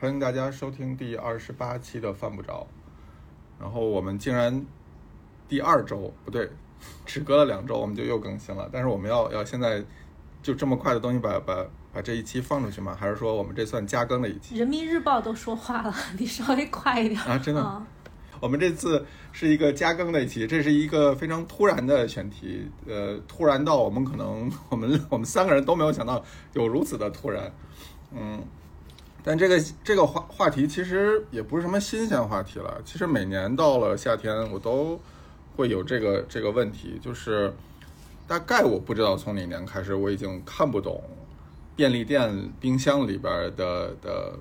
欢迎大家收听第二十八期的犯不着。然后我们竟然第二周不对，只隔了两周我们就又更新了。但是我们要要现在就这么快的东西把把把这一期放出去吗？还是说我们这算加更了一期？人民日报都说话了，你稍微快一点啊！真的，啊我们这次是一个加更的一期，这是一个非常突然的选题，呃，突然到我们可能我们我们三个人都没有想到有如此的突然，嗯，但这个这个话话题其实也不是什么新鲜话题了，其实每年到了夏天我都会有这个这个问题，就是大概我不知道从哪年开始我已经看不懂便利店冰箱里边的的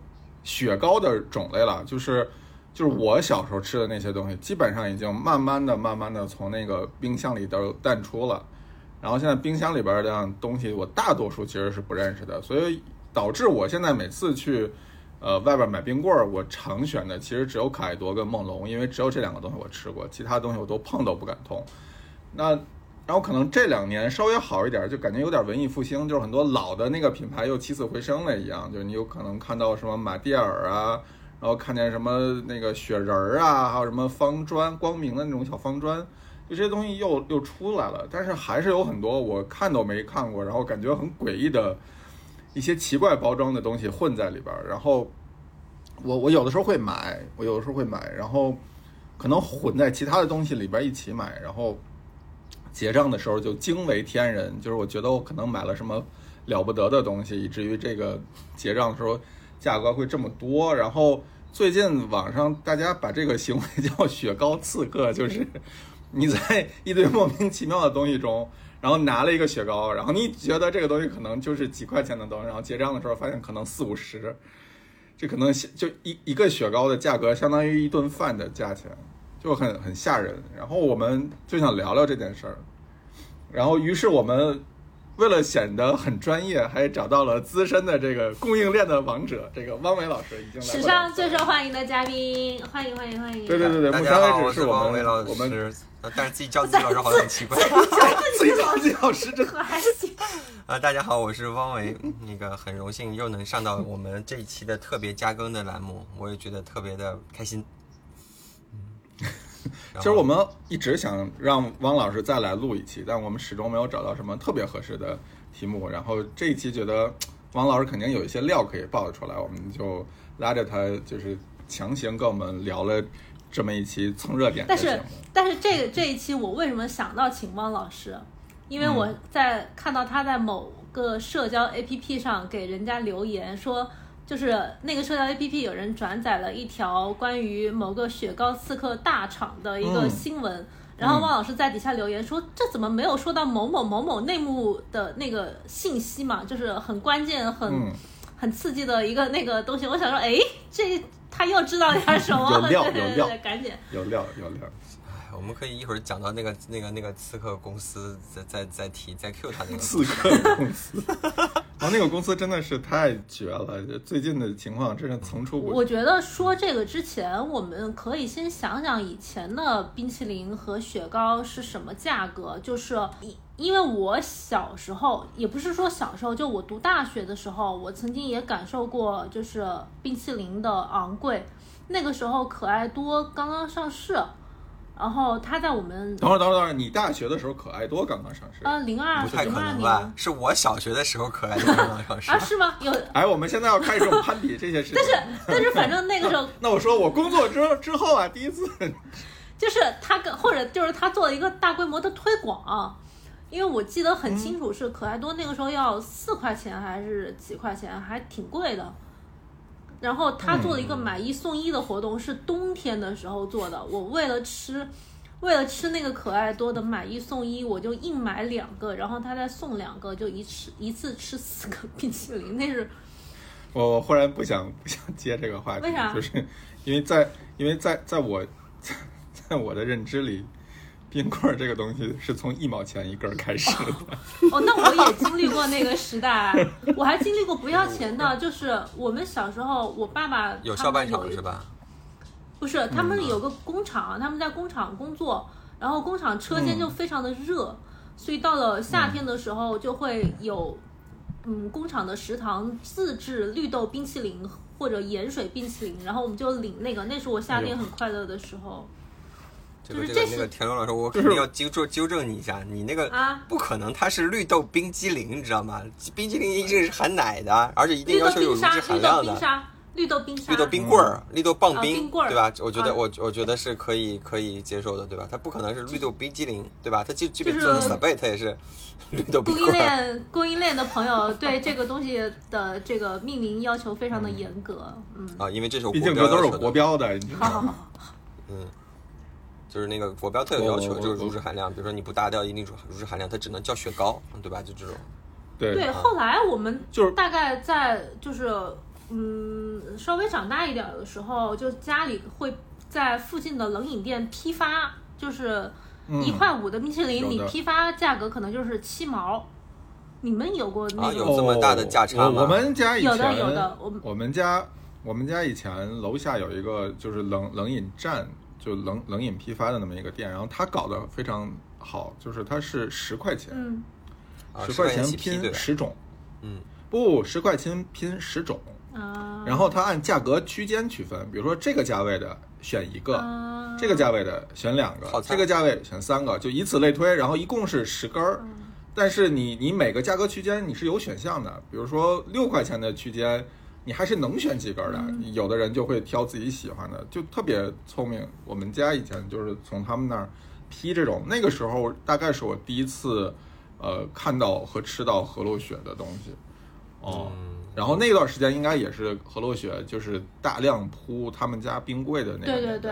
雪糕的种类了，就是。就是我小时候吃的那些东西，基本上已经慢慢的、慢慢的从那个冰箱里都淡出了。然后现在冰箱里边的东西，我大多数其实是不认识的，所以导致我现在每次去呃外边买冰棍儿，我常选的其实只有可爱多跟梦龙，因为只有这两个东西我吃过，其他东西我都碰都不敢碰。那然后可能这两年稍微好一点，就感觉有点文艺复兴，就是很多老的那个品牌又起死回生了一样，就是你有可能看到什么马蒂尔啊。然后看见什么那个雪人儿啊，还有什么方砖、光明的那种小方砖，就这些东西又又出来了。但是还是有很多我看都没看过，然后感觉很诡异的一些奇怪包装的东西混在里边儿。然后我我有的时候会买，我有的时候会买，然后可能混在其他的东西里边一起买，然后结账的时候就惊为天人，就是我觉得我可能买了什么了不得的东西，以至于这个结账的时候。价格会这么多，然后最近网上大家把这个行为 叫“雪糕刺客”，就是你在一堆莫名其妙的东西中，然后拿了一个雪糕，然后你觉得这个东西可能就是几块钱的东西，然后结账的时候发现可能四五十，这可能就一一个雪糕的价格相当于一顿饭的价钱，就很很吓人。然后我们就想聊聊这件事儿，然后于是我们。为了显得很专业，还找到了资深的这个供应链的王者，这个汪伟老师已经来。史上最受欢迎的嘉宾，欢迎欢迎欢迎！对对对对，大家好，我是汪伟老师。我们 但是自己叫自己老师好像很奇怪。自己叫自己老师，这还行。啊，大家好，我是汪维，那个很荣幸又能上到我们这一期的特别加更的栏目，我也觉得特别的开心。其实我们一直想让汪老师再来录一期，但我们始终没有找到什么特别合适的题目。然后这一期觉得汪老师肯定有一些料可以爆得出来，我们就拉着他，就是强行跟我们聊了这么一期蹭热点。但是，但是这个这一期我为什么想到请汪老师？因为我在看到他在某个社交 APP 上给人家留言说。就是那个社交 APP 有人转载了一条关于某个雪糕刺客大厂的一个新闻，然后汪老师在底下留言说：“这怎么没有说到某某某某内幕的那个信息嘛？就是很关键、很很刺激的一个那个东西。”我想说，哎，这他又知道点什么？有料，有料，赶紧有料，有料。我们可以一会儿讲到那个那个那个刺客公司，再再再提再 Q 他那个刺客公司。然后那个公司真的是太绝了，最近的情况真是层出不穷。我觉得说这个之前，我们可以先想想以前的冰淇淋和雪糕是什么价格。就是因因为我小时候，也不是说小时候，就我读大学的时候，我曾经也感受过，就是冰淇淋的昂贵。那个时候可爱多刚刚上市。然后他在我们等会儿等会儿等会儿，你大学的时候可爱多刚刚上市啊，零二不太可能吧？是我小学的时候可爱多刚刚上市啊？是吗？有 哎，我们现在要开始这种攀比这些事情。但是但是反正那个时候，那我说我工作之之后啊，第一次 就是他跟或者就是他做了一个大规模的推广，因为我记得很清楚是可爱多那个时候要四块钱还是几块钱，还挺贵的。然后他做了一个买一送一的活动，是冬天的时候做的。我为了吃，为了吃那个可爱多的买一送一，我就硬买两个，然后他再送两个，就一次一次吃四个冰淇淋。那是我我忽然不想不想接这个话题，为啥？就是因为在因为在在我在在我的认知里。冰棍儿这个东西是从一毛钱一根开始的。哦，那我也经历过那个时代，我还经历过不要钱的，就是我们小时候，我爸爸有校办厂是吧？不是，他们有个工厂，他们在工厂工作，然后工厂车间就非常的热，所以到了夏天的时候就会有嗯工厂的食堂自制绿豆冰淇淋或者盐水冰淇淋，然后我们就领那个，那是我夏天很快乐的时候。这个就是这是这个那个田龙老师，我肯定要纠正纠正你一下，你那个啊不可能，它是绿豆冰激凌，你知道吗？冰激凌一定是含奶的，而且一定绿豆要求有乳冰沙，绿豆脂含量的。冰沙，绿豆冰沙，绿豆冰棍儿、绿豆棒啊冰，冰棍儿对吧？我觉得啊我我觉得是可以可以接受的，对吧？它不可能是绿豆冰激凌，对吧？它就即便就是做成 s 贝，它也是 绿豆冰供应。链供应链的朋友对这个东西的这个命名要求非常的严格，嗯，啊，因为这是国竟这都是有标的，国标的，你知道吗？好好好，嗯，就是那个国标特有要求，就是乳脂含量，比如说你不达到一定乳乳脂含量，它只能叫雪糕，对吧？就这种。对对，后来我们就是大概在就是嗯稍微长大一点的时候，就家里会在附近的冷饮店批发，就是一块五的冰淇淋，你批发价格可能就是七毛。你们有过那啊种？有这么大的价差吗哦我我们家以前有的有的我们我们家我们家以前楼下有一个就是冷冷饮站，就冷冷饮批发的那么一个店，然后他搞得非常好，就是它是十块钱，十块钱？拼十种，嗯，不，十块钱拼十种，啊，然后它按价格区间区分，比如说这个价位的选一个，啊。这个价位的选两个这个价位选三个，就以此类推，然后一共是十根儿。但是你你每个价格区间你是有选项的，比如说六块钱的区间，你还是能选几根儿的。有的人就会挑自己喜欢的，就特别聪明。我们家以前就是从他们那儿批这种，那个时候大概是我第一次呃看到和吃到河洛雪的东西。哦，嗯然后那段时间应该也是河洛雪就是大量铺他们家冰柜的那个对对对，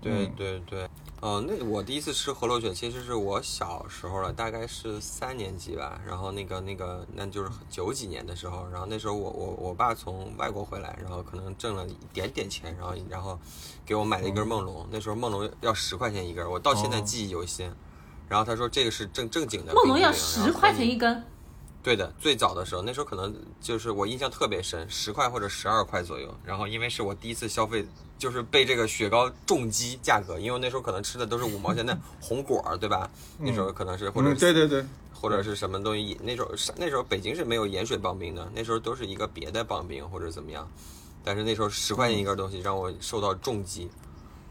对嗯对对，呃，那个我第一次吃河洛雪其实是我小时候了，大概是三年级吧。然后那个那个那就是九几年的时候，然后那时候我我我爸从外国回来，然后可能挣了一点点钱，然后然后给我买了一根梦龙，那时候梦龙要十块钱一根，我到现在哦记忆犹新。然后他说这个是正正经的梦龙要十块钱一。根，对的，最早的时候，那时候可能就是我印象特别深，十块或者十二块左右。然后因为是我第一次消费，就是被这个雪糕重击价格，因为那时候可能吃的都是五毛钱的红果儿，对吧？那时候可能是或者嗯，对对对，或者是什么东西，那时候是那时候北京是没有盐水棒冰的，那时候都是一个别的棒冰或者怎么样。但是那时候十块钱一根东西让我受到重击，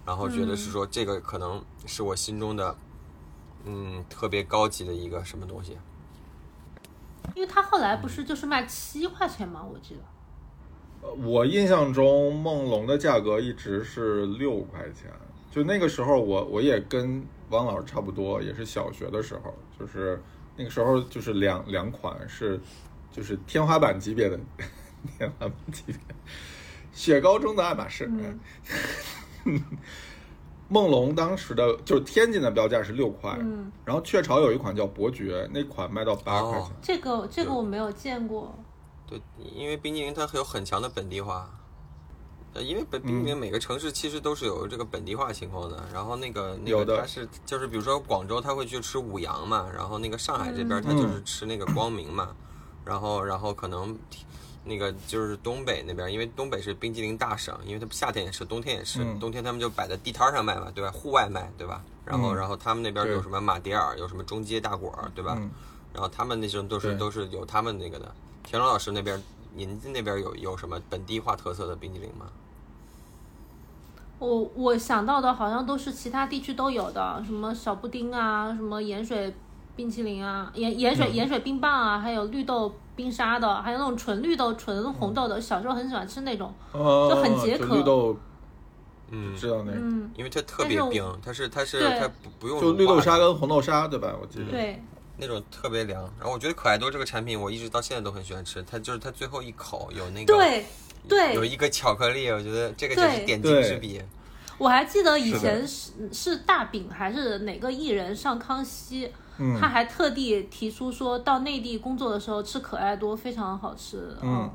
然后觉得是说这个可能是我心中的，嗯，特别高级的一个什么东西。因为他后来不是就是卖七块钱吗？我记得。呃我印象中梦龙的价格一直是六块钱，就那个时候我我也跟汪老师差不多，也是小学的时候，就是那个时候就是两两款是就是天花板级别的 天花板级别，雪糕中的爱马仕。嗯 梦龙当时的就是天津的标价是六块，嗯，然后雀巢有一款叫伯爵，那款卖到八块钱。哦。这个这个我没有见过。对，因为冰激凌它有很强的本地化，呃，因为本冰激凌每个城市其实都是有这个本地化情况的。然后那个那有的。个它是就是比如说广州他会去吃五羊嘛，然后那个上海这边嗯。他就是吃那个光明嘛，然后然后可能那个就是东北那边，因为东北是冰激凌大省，因为它夏天也是，冬天也是，嗯冬天他们就摆在地摊上卖嘛，对吧？户外卖，对吧？然后嗯然后他们那边有什么马迭尔，有什么中街大果儿，对吧？嗯然后他们那时候都是都是有他们那个的。田龙老师那边，您那边有有什么本地化特色的冰激凌吗？我我想到的好像都是其他地区都有的，什么小布丁啊，什么盐水冰淇淋啊，盐盐水、嗯盐水冰棒啊，还有绿豆冰沙的，还有那种纯绿豆、纯红豆的。小时候很喜欢吃那种，哦，就很解渴绿豆，嗯，知道那个。嗯，因为它特别冰，它是它是它不不用就绿豆沙跟红豆沙，对吧？我记得。对，那种特别凉。然后我觉得可爱多这个产品，我一直到现在都很喜欢吃。它就是它最后一口有那个对对有一个巧克力，我觉得这个就是点睛之笔。我还记得以前是是大饼还是哪个艺人上康熙，嗯他还特地提出说到内地工作的时候吃可爱多非常好吃。嗯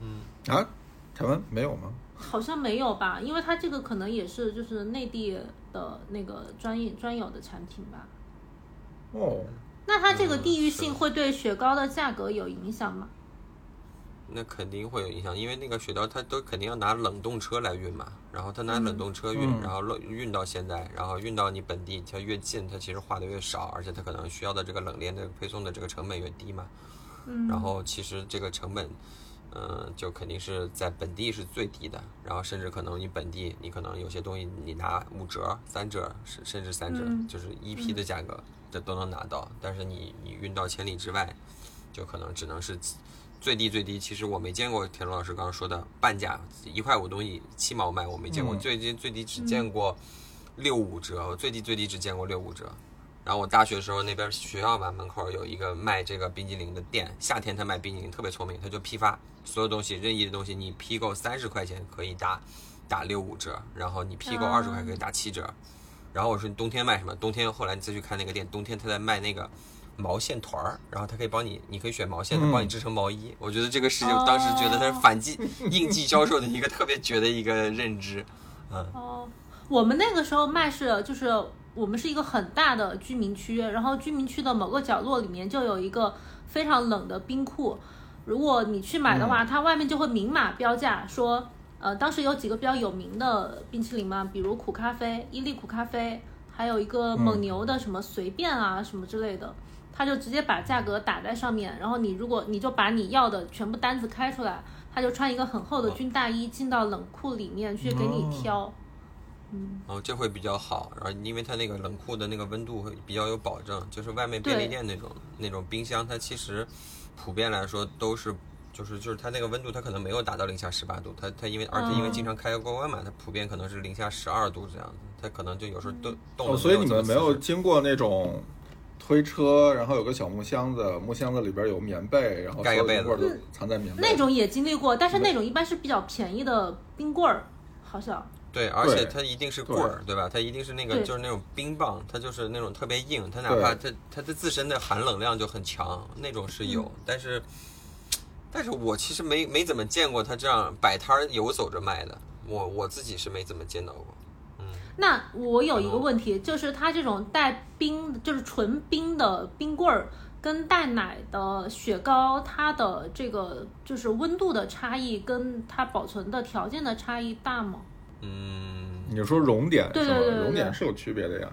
嗯啊，台湾没有吗？好像没有吧，因为它这个可能也是就是内地的那个专业专有的产品吧。哦，那它这个嗯地域性会对雪糕的价格有影响吗？那肯定会有影响，因为那个雪糕它都肯定要拿冷冻车来运嘛，然后它拿冷冻车运，嗯。然后运运到现在，然后运到你本地，它越近它其实化的越少，而且它可能需要的这个冷链的配送的这个成本越低嘛。嗯。然后其实这个成本，嗯、就肯定是在本地是最低的，然后甚至可能你本地你可能有些东西你拿五折、三折，甚甚至三折，嗯就是一批的价格这都能拿到，但是你你运到千里之外，就可能只能是最低最低。其实我没见过田龙老师刚刚说的半价一块五东西七毛卖，我没见过，嗯最低最低只见过六五折，我最低最低只见过六五折。然后我大学的时候，那边学校吧门口有一个卖这个冰激凌的店，夏天他卖冰激凌特别聪明，他就批发所有东西，任意的东西你批够三十块钱可以打打六五折，然后你批够二十块可以打七折。然后我说你冬天卖什么？冬天后来你再去看那个店，冬天他在卖那个毛线团儿，然后他可以帮你，你可以选毛线，他嗯帮你织成毛衣。我觉得这个是我当时觉得它是反季应季销售的一个特别绝的一个认知。嗯，哦，我们那个时候卖是就是我们是一个很大的居民区，然后居民区的某个角落里面就有一个非常冷的冰库。如果你去买的话，它外面就会明码标价说，呃，当时有几个比较有名的冰淇淋嘛，比如苦咖啡、伊利苦咖啡，还有一个蒙牛的什么随便啊什么之类的。他就直接把价格打在上面，然后你如果你就把你要的全部单子开出来，他就穿一个很厚的军大衣进到冷库里面去给你挑。嗯，哦这会比较好，然后因为它那个冷库的那个温度会比较有保证，就是外面便利店那种那种冰箱，它其实普遍来说都是。就是就是它那个温度，它可能没有达到零下十八度，它它因为而且因为经常开高温嘛，它普遍可能是零下十二度这样子，它可能就有时候都冻哦，所以你们没有经过那种推车，然后有个小木箱子，木箱子里边有棉被，然后盖个被子所有冰棍儿都藏在棉被那种也经历过，但是那种一般是比较便宜的冰棍儿，好像。对，而且它一定是棍儿，对吧？它一定是那个就是那种冰棒，它就是那种特别硬，它哪怕它它的自身的寒冷量就很强，那种是有，但是但是我其实没没怎么见过它这样摆摊儿游走着卖的，我我自己是没怎么见到过。那我有一个问题，就是它这种带冰，就是纯冰的冰棍儿，跟带奶的雪糕，它的这个就是温度的差异，跟它保存的条件的差异大吗？嗯，你说熔点是吗？对对对对熔点是有区别的呀。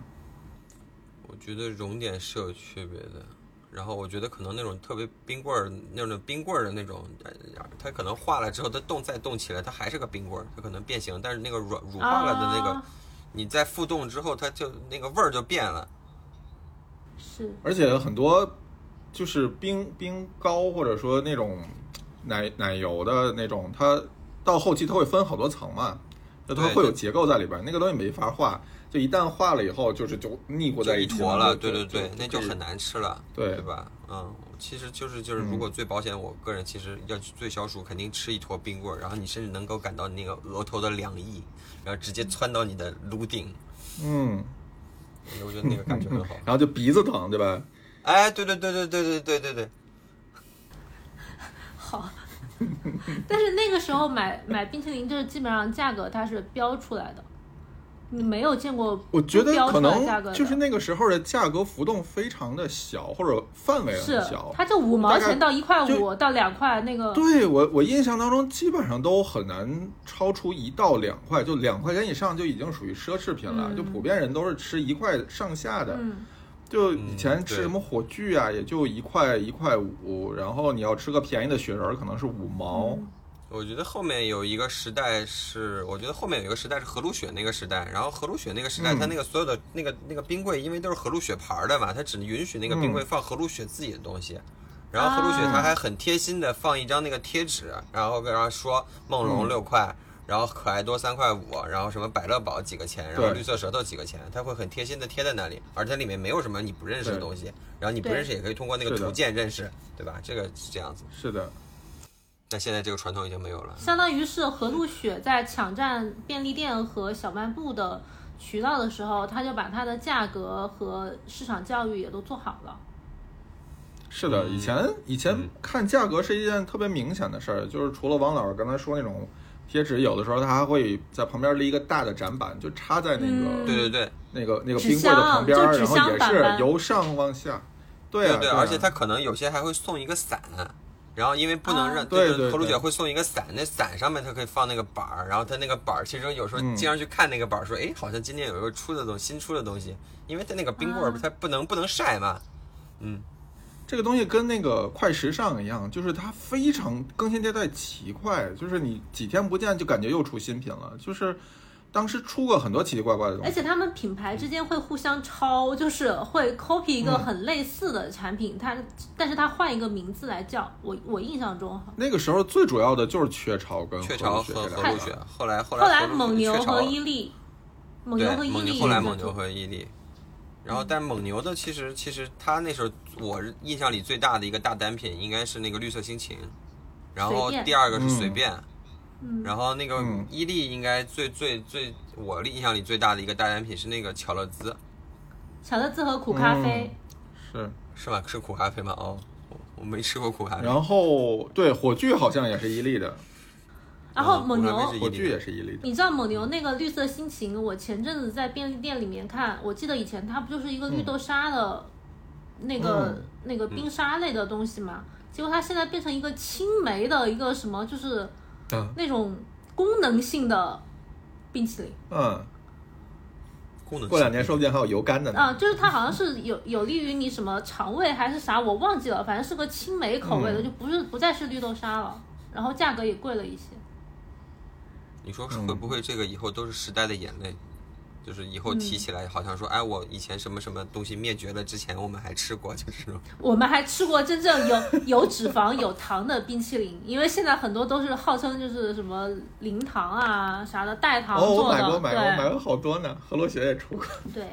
我觉得熔点是有区别的。然后我觉得可能那种特别冰棍儿那种冰棍儿的那种，呃它可能化了之后，它冻再冻起来，它还是个冰棍儿，它可能变形，但是那个软乳化了的那个，啊你在复冻之后，它就那个味儿就变了。是而且很多就是冰冰糕或者说那种奶奶油的那种，它到后期它会分好多层嘛，就它会有结构在里边，那个东西没法化，就一旦化了以后，就是就腻糊在一坨了，就对对对，那就很难吃了，对对吧？嗯，其实就是就是，如果最保险，我个人其实要最消暑，肯定吃一坨冰棍儿，然后你甚至能够感到那个额头的凉意，然后直接窜到你的颅顶，嗯，我觉得那个感觉很好。然后就鼻子疼，对吧？哎，对对对对对对对对对，好。但是那个时候买买冰淇淋，就是基本上价格它是标出来的，你没有见过我觉得可能就是那个时候的价格浮动非常的小，或者范围很小。它就五毛钱到一块五到两块那个，对我，我印象当中基本上都很难超出一到两块，就两块钱以上就已经属于奢侈品了。嗯就普遍人都是吃一块上下的。嗯，就以前吃什么火炬啊，也就一块一块五，然后你要吃个便宜的雪人，可能是五毛。嗯我觉得后面有一个时代是，我觉得后面有一个时代是和路雪那个时代，然后和路雪那个时代，嗯。它那个所有的那个那个冰柜，因为都是和路雪牌的嘛，它只允许那个冰柜放和路雪自己的东西。然后和路雪它还很贴心的放一张那个贴纸，然后然后说梦龙嗯。六块，然后可爱多三块五，然后什么百乐宝几个钱，然后绿色舌头几个钱，他会很贴心的贴在那里，而且里面没有什么你不认识的东西，然后你不认识也可以通过那个图鉴认识，对吧？这个是这样子，是的，但现在这个传统已经没有了。相当于是和路雪在抢占便利店和小卖部的渠道的时候，他就把它的价格和市场教育也都做好了。是的。嗯以前以前嗯看价格是一件特别明显的事儿，就是除了王老师刚才说那种贴纸，有的时候他还会在旁边立一个大的展板，就插在那个、嗯对对对。那个那个冰柜的旁边儿，箱就纸然后也箱板板是由上往下。对啊，对啊而且他可能有些还会送一个伞，然后因为不能让啊对对这个头颅对。姐会送一个伞，那伞上面它可以放那个板儿，然后它那个板儿其实有时候嗯。经常去看那个板儿，说哎，好像今天有一个出的东新出的东西，因为它那个冰棍儿啊。它不能不能晒嘛，嗯，这个东西跟那个快时尚一样，就是它非常更新迭代奇快，就是你几天不见就感觉又出新品了，就是当时出过很多奇奇怪怪的东西。而且他们品牌之间会互相抄，就是会 copy 一个很类似的产品，它但是它换一个名字来叫。我我印象中，那个时候最主要的就是雀巢跟雀巢和和鹿雪，后来，后来后后来蒙牛和伊利，蒙牛对和伊利蒙牛后来蒙牛和伊利，然后但蒙牛的其实其实它那时候我印象里最大的一个大单品应该是那个绿色心情，然后第二个是嗯。随便，嗯然后那个嗯伊利应该最最最我印象里最大的一个大单品是那个巧乐兹，巧乐兹和苦咖啡，是，是吧？是苦咖啡吗？哦，我我没吃过苦咖啡。然后对火炬好像也是伊利的，然后嗯蒙牛火炬也是伊利的。你知道蒙牛那个绿色心情，我前阵子在便利店里面看，我记得以前它不就是一个绿豆沙的，那个、嗯那个冰沙类的东西嘛？结果它现在变成一个青梅的一个什么，就是嗯那种功能性的冰淇淋嗯，功能过两年说不定还有油甘的呢。啊，就是它好像是有有利于你什么肠胃还是啥，我忘记了，反正是个青梅口味的，嗯就不是不再是绿豆沙了，然后价格也贵了一些。你说嗯会不会这个以后都是时代的眼泪？就是以后提起来，好像说，哎，我以前什么什么东西灭绝了，之前我们还吃过，就是。我们还吃过真正有 有脂肪、有糖的冰淇淋，因为现在很多都是号称就是什么零糖啊啥的代糖哦，我，买过，买过，买对过好多呢。何洛雪也出过。对，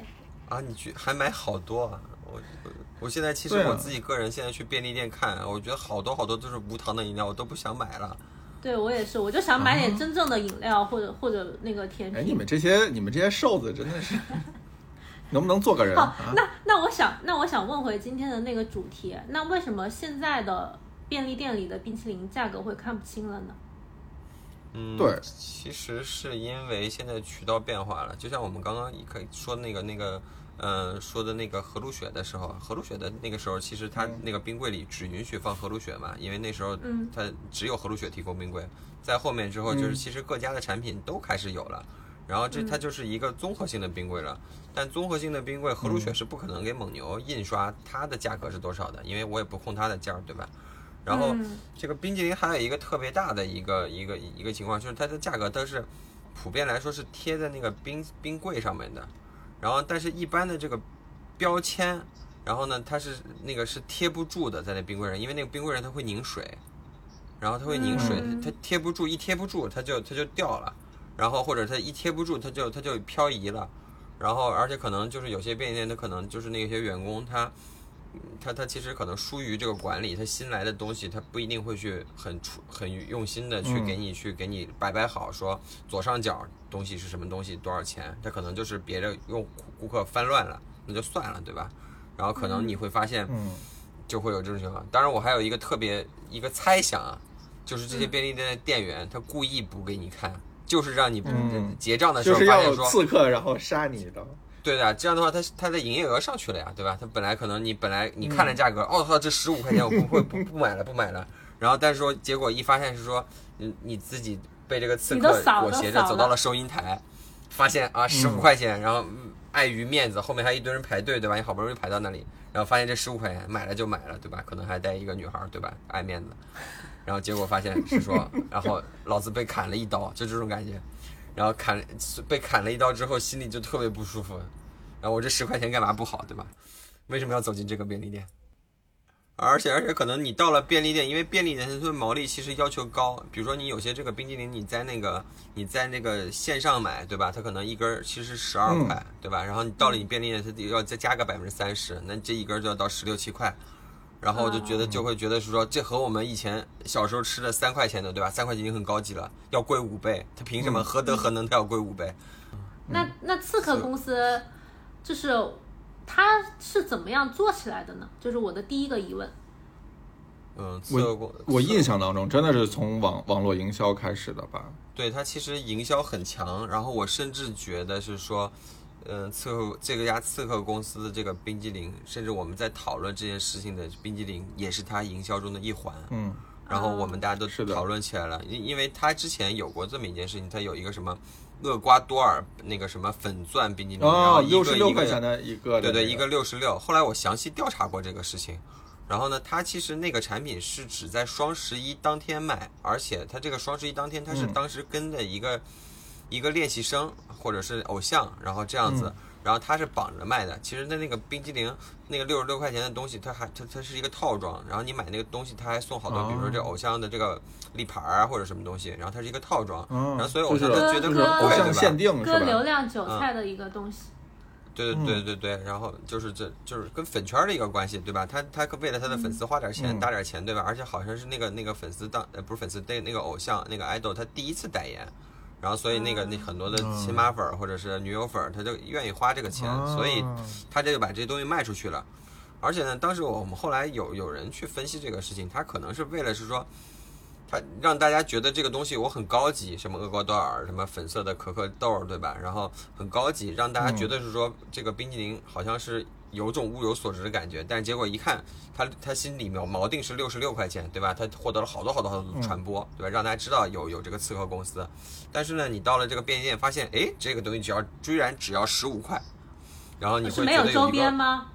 啊，你去还买好多啊！我我我现在其实我自己个人现在去便利店看，我觉得好多好多都是无糖的饮料，我都不想买了。对我也是，我就想买点真正的饮料或者或者那个甜哎，品。你们这些你们这些瘦子真的是，能不能做个人好啊？，那那我想那我想问回今天的那个主题，那为什么现在的便利店里的冰淇淋价格会看不清了呢？嗯，对其实是因为现在渠道变化了，就像我们刚刚可以说那个那个，呃，说的那个和路雪的时候，和路雪的那个时候，其实它那个冰柜里只允许放和路雪嘛，因为那时候嗯它只有和路雪提供冰柜。在后面之后，就是嗯其实各家的产品都开始有了，然后这它就是一个综合性的冰柜了。但综合性的冰柜，和路雪是不可能给蒙牛印刷它的价格是多少的，因为我也不控它的价儿，对吧？然后嗯这个冰淇淋还有一个特别大的一个一个一个情况，就是它的价格都是普遍来说是贴在那个冰冰柜上面的，然后但是一般的这个标签，然后呢它是那个是贴不住的，在那冰柜上，因为那个冰柜上它会凝水，然后它会凝水，它贴不住，一贴不住它就它就掉了，然后或者它一贴不住它就它就漂移了，然后而且可能就是有些便利店它可能就是那些员工他。他他其实可能疏于这个管理，他新来的东西他不一定会去很出很用心的去嗯给你、去给你摆摆好，说左上角东西是什么东西多少钱，他可能就是别的用顾客翻乱了，那就算了，对吧？然后可能你会发现嗯，就会有这种情况。当然，我还有一个特别一个猜想啊，就是这些嗯便利店的店员他故意不给你看，就是让你嗯结账的时候发现说，刺客，然后杀你的。对的，这样的话，它它的营业额上去了呀，对吧？它本来可能你本来你看了价格，哦，操，这十五块钱我不会不不买了不买了，然后但是说结果一发现是说，你你自己被这个刺客裹挟着走到了收银台，发现啊十五块钱，然后嗯碍于面子，后面还一堆人排队，对吧？你好不容易排到那里，然后发现这十五块钱买了就买了，对吧？可能还带一个女孩儿，对吧？爱面子，然后结果发现是说，然后老子被砍了一刀，就这种感觉。然后砍被砍了一刀之后，心里就特别不舒服。然后我这十块钱干嘛不好，对吧？为什么要走进这个便利店？而且而且可能你到了便利店，因为便利店它对毛利其实要求高。比如说你有些这个冰激凌，你在那个你在那个线上买，对吧？它可能一根儿其实十二块，对吧？然后你到了你便利店，它得要再加个百分之三十，那这一根儿就要到十六七块。然后我就觉得就会觉得是说，这和我们以前小时候吃的三块钱的，对吧？三块钱已经很高级了，要贵五倍，它凭什么？何德何能？它要贵五倍？那那刺客公司就是它是怎么样做起来的呢？就是我的第一个疑问。嗯，刺客公我印象当中真的是从网网络营销开始的吧？对它其实营销很强，然后我甚至觉得是说，嗯、刺客这个家刺客公司的这个冰激凌，甚至我们在讨论这件事情的冰激凌，也是它营销中的一环。嗯然后我们大家都讨论起来了，因因为它之前有过这么一件事情，它有一个什么厄瓜多尔那个什么粉钻冰激凌，然哦后，一六十六个一个块钱的一个，对对，一个六十六。后来我详细调查过这个事情，然后呢，它其实那个产品是只在双十一当天卖，而且它这个双十一当天，它是嗯当时跟的一个、一个练习生或者是偶像，然后这样子，然后他是绑着卖的。其实那那个冰激凌那个六十六块钱的东西，它还它它是一个套装，然后你买那个东西，它还送好多，比如说这偶像的这个立牌啊或者什么东西，然后它是一个套装，嗯然后所以偶像就是都觉得就是，偶像？限定是割流？量韭菜的一个东西。对对对对对，然后就是这就是跟粉圈的一个关系，对吧？他他为了他的粉丝花点钱，嗯搭点钱，对吧？而且好像是那个那个粉丝当呃不是粉丝对那个偶像那个 idol 他第一次代言，然后所以那个那很多的亲妈粉儿或者是女友粉儿，他就愿意花这个钱，所以啊他这就把这些东西卖出去了。而且呢，当时我们后来有有人去分析这个事情，他可能是为了是说，他让大家觉得这个东西我很高级，什么厄瓜多尔，什么粉色的可可豆，对吧？然后很高级，让大家觉得是说这个冰激凌好像是有种物有所值的感觉，但结果一看，他他心里面锚定是六十六块钱，对吧？他获得了好多好多好多传播，对吧？让大家知道有有这个刺客公司，但是呢，你到了这个便利店，发现哎，这个东西只要居然只要十五块，然后你会没有周觉得有一个。边吗？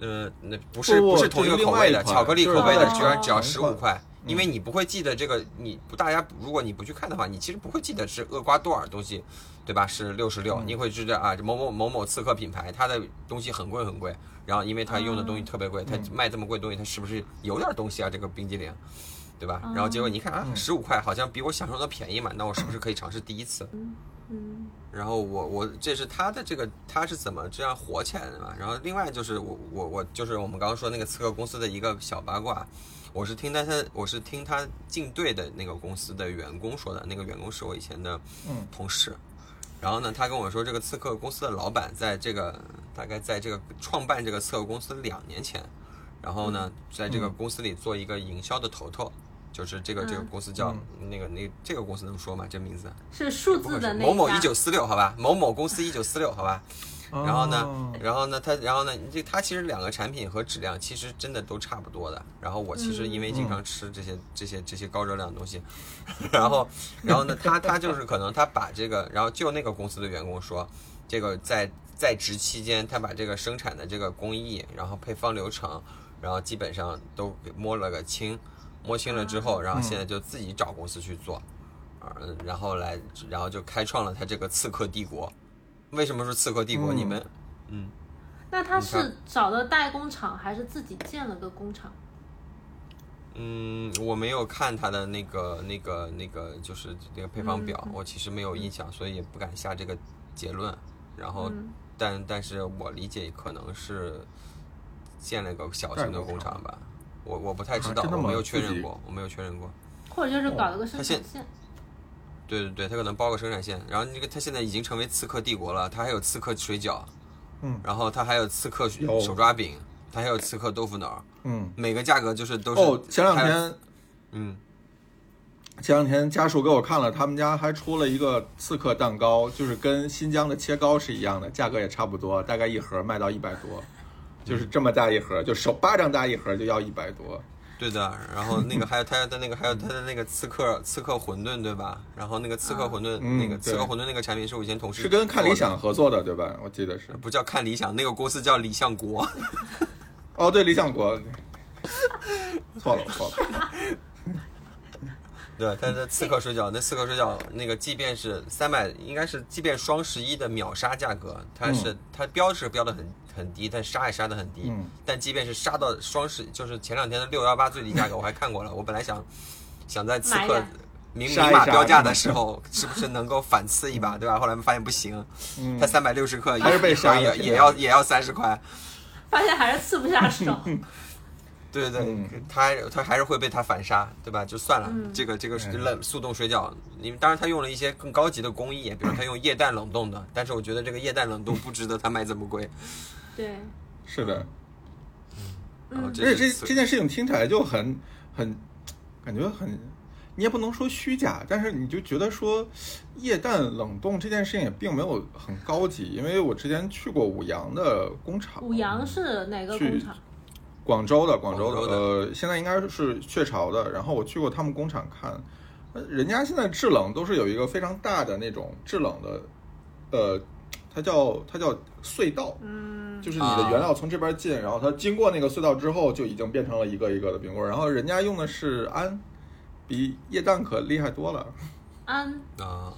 呃，那不是不不是同一个口味的，巧克力口味的居然只要十五块，因为你不会记得这个，你不大家如果你不去看的话，你其实不会记得是厄瓜多尔东西，对吧？是六十六，你会知道啊，这某某某某刺客品牌，它的东西很贵很贵，然后因为它用的东西特别贵，它卖这么贵的东西，它是不是有点东西啊？这个冰激凌。对吧？然后结果你看啊，十五块好像比我想象的便宜嘛，那我是不是可以尝试第一次？嗯，然后我我这是他的这个他是怎么这样火起来的嘛？然后另外就是我我我就是我们刚刚说那个刺客公司的一个小八卦，我是听他他我是听他进队的那个公司的员工说的，那个员工是我以前的嗯同事。然后呢，他跟我说，这个刺客公司的老板在这个大概在这个创办这个刺客公司两年前，然后呢，在这个公司里做一个营销的头头，就是这个这个公司叫那个那这个公司能说吗？这名字？是数字的某某一九四六，好吧，某某公司一九四六，好吧。然后呢哦，然后呢，它，然后呢，这它其实两个产品和质量其实真的都差不多的。然后我其实因为经常吃这些、这些这些高热量的东西，然后然后呢，他他就是可能他把这个，然后就那个公司的员工说，这个在在职期间，他把这个生产的这个工艺，然后配方流程，然后基本上都给摸了个清，摸清了之后，然后现在就自己找公司去做。啊，然后来，然后就开创了他这个刺客帝国。为什么说刺客帝国？嗯你们嗯那他是找的代工厂，还是自己建了个工厂？嗯，我没有看他的那个、那个、那个，就是那个配方表，嗯我其实没有印象，所以也不敢下这个结论。然后，嗯但但是我理解可能是建了个小型的工厂吧，我我不太知道，我没有确认过，我没有确认过。或者就是搞了个生产线？对对对，他可能包个生产线，然后那个他现在已经成为刺客帝国了，他还有刺客水饺，嗯。然后他还有刺客手抓饼，他还有刺客豆腐脑，嗯。每个价格就是都是哦，前两天嗯。前两天家属给我看了，他们家还出了一个刺客蛋糕，就是跟新疆的切糕是一样的，价格也差不多，大概一盒卖到一百多，就是这么大一盒，就手巴掌大一盒就要一百多。对的，然后那个 还有他的那个还有他的那个刺客刺客馄饨对吧？然后那个刺客馄饨、嗯那个刺客对馄饨那个产品是我以前同事是跟看理想合作的，对吧？我记得是，。不叫看理想，那个公司叫理想国。哦，对，理想国，错了，错了。对，他的刺客水饺，那刺客水饺那个，即便是三百，应该是即便双十一的秒杀价格，它是、它标是标的很很低，但杀也杀的很低。嗯但即便是杀到双十，就是前两天的六幺八最低价格，我还看过了。我本来想想在刺客明码标价的时候，是不是能够反刺一把，对吧？后来发现不行，嗯它三百六十克还是被杀也也要也要三十块。发现还是刺不下手。对对嗯对，它它还是会被它反杀，对吧？就算了，嗯这个这个冷速冻水饺，你当然它用了一些更高级的工艺，比如它用液氮冷冻的，但是我觉得这个液氮冷冻不值得它卖这么贵。对，是的，嗯，而且这这件事情听起来就很很，感觉很，你也不能说虚假，但是你就觉得说液氮冷冻这件事情也并没有很高级，因为我之前去过五羊的工厂，五羊是哪个工厂？广州的，广州的，州的呃，现在应该是雀巢的。然后我去过他们工厂看，呃人家现在制冷都是有一个非常大的那种制冷的，呃，它叫它叫隧道，嗯，就是你的原料从这边进，然后它经过那个隧道之后，就已经变成了一个一个的冰棍儿。然后人家用的是氨，比液氮可厉害多了。氨啊，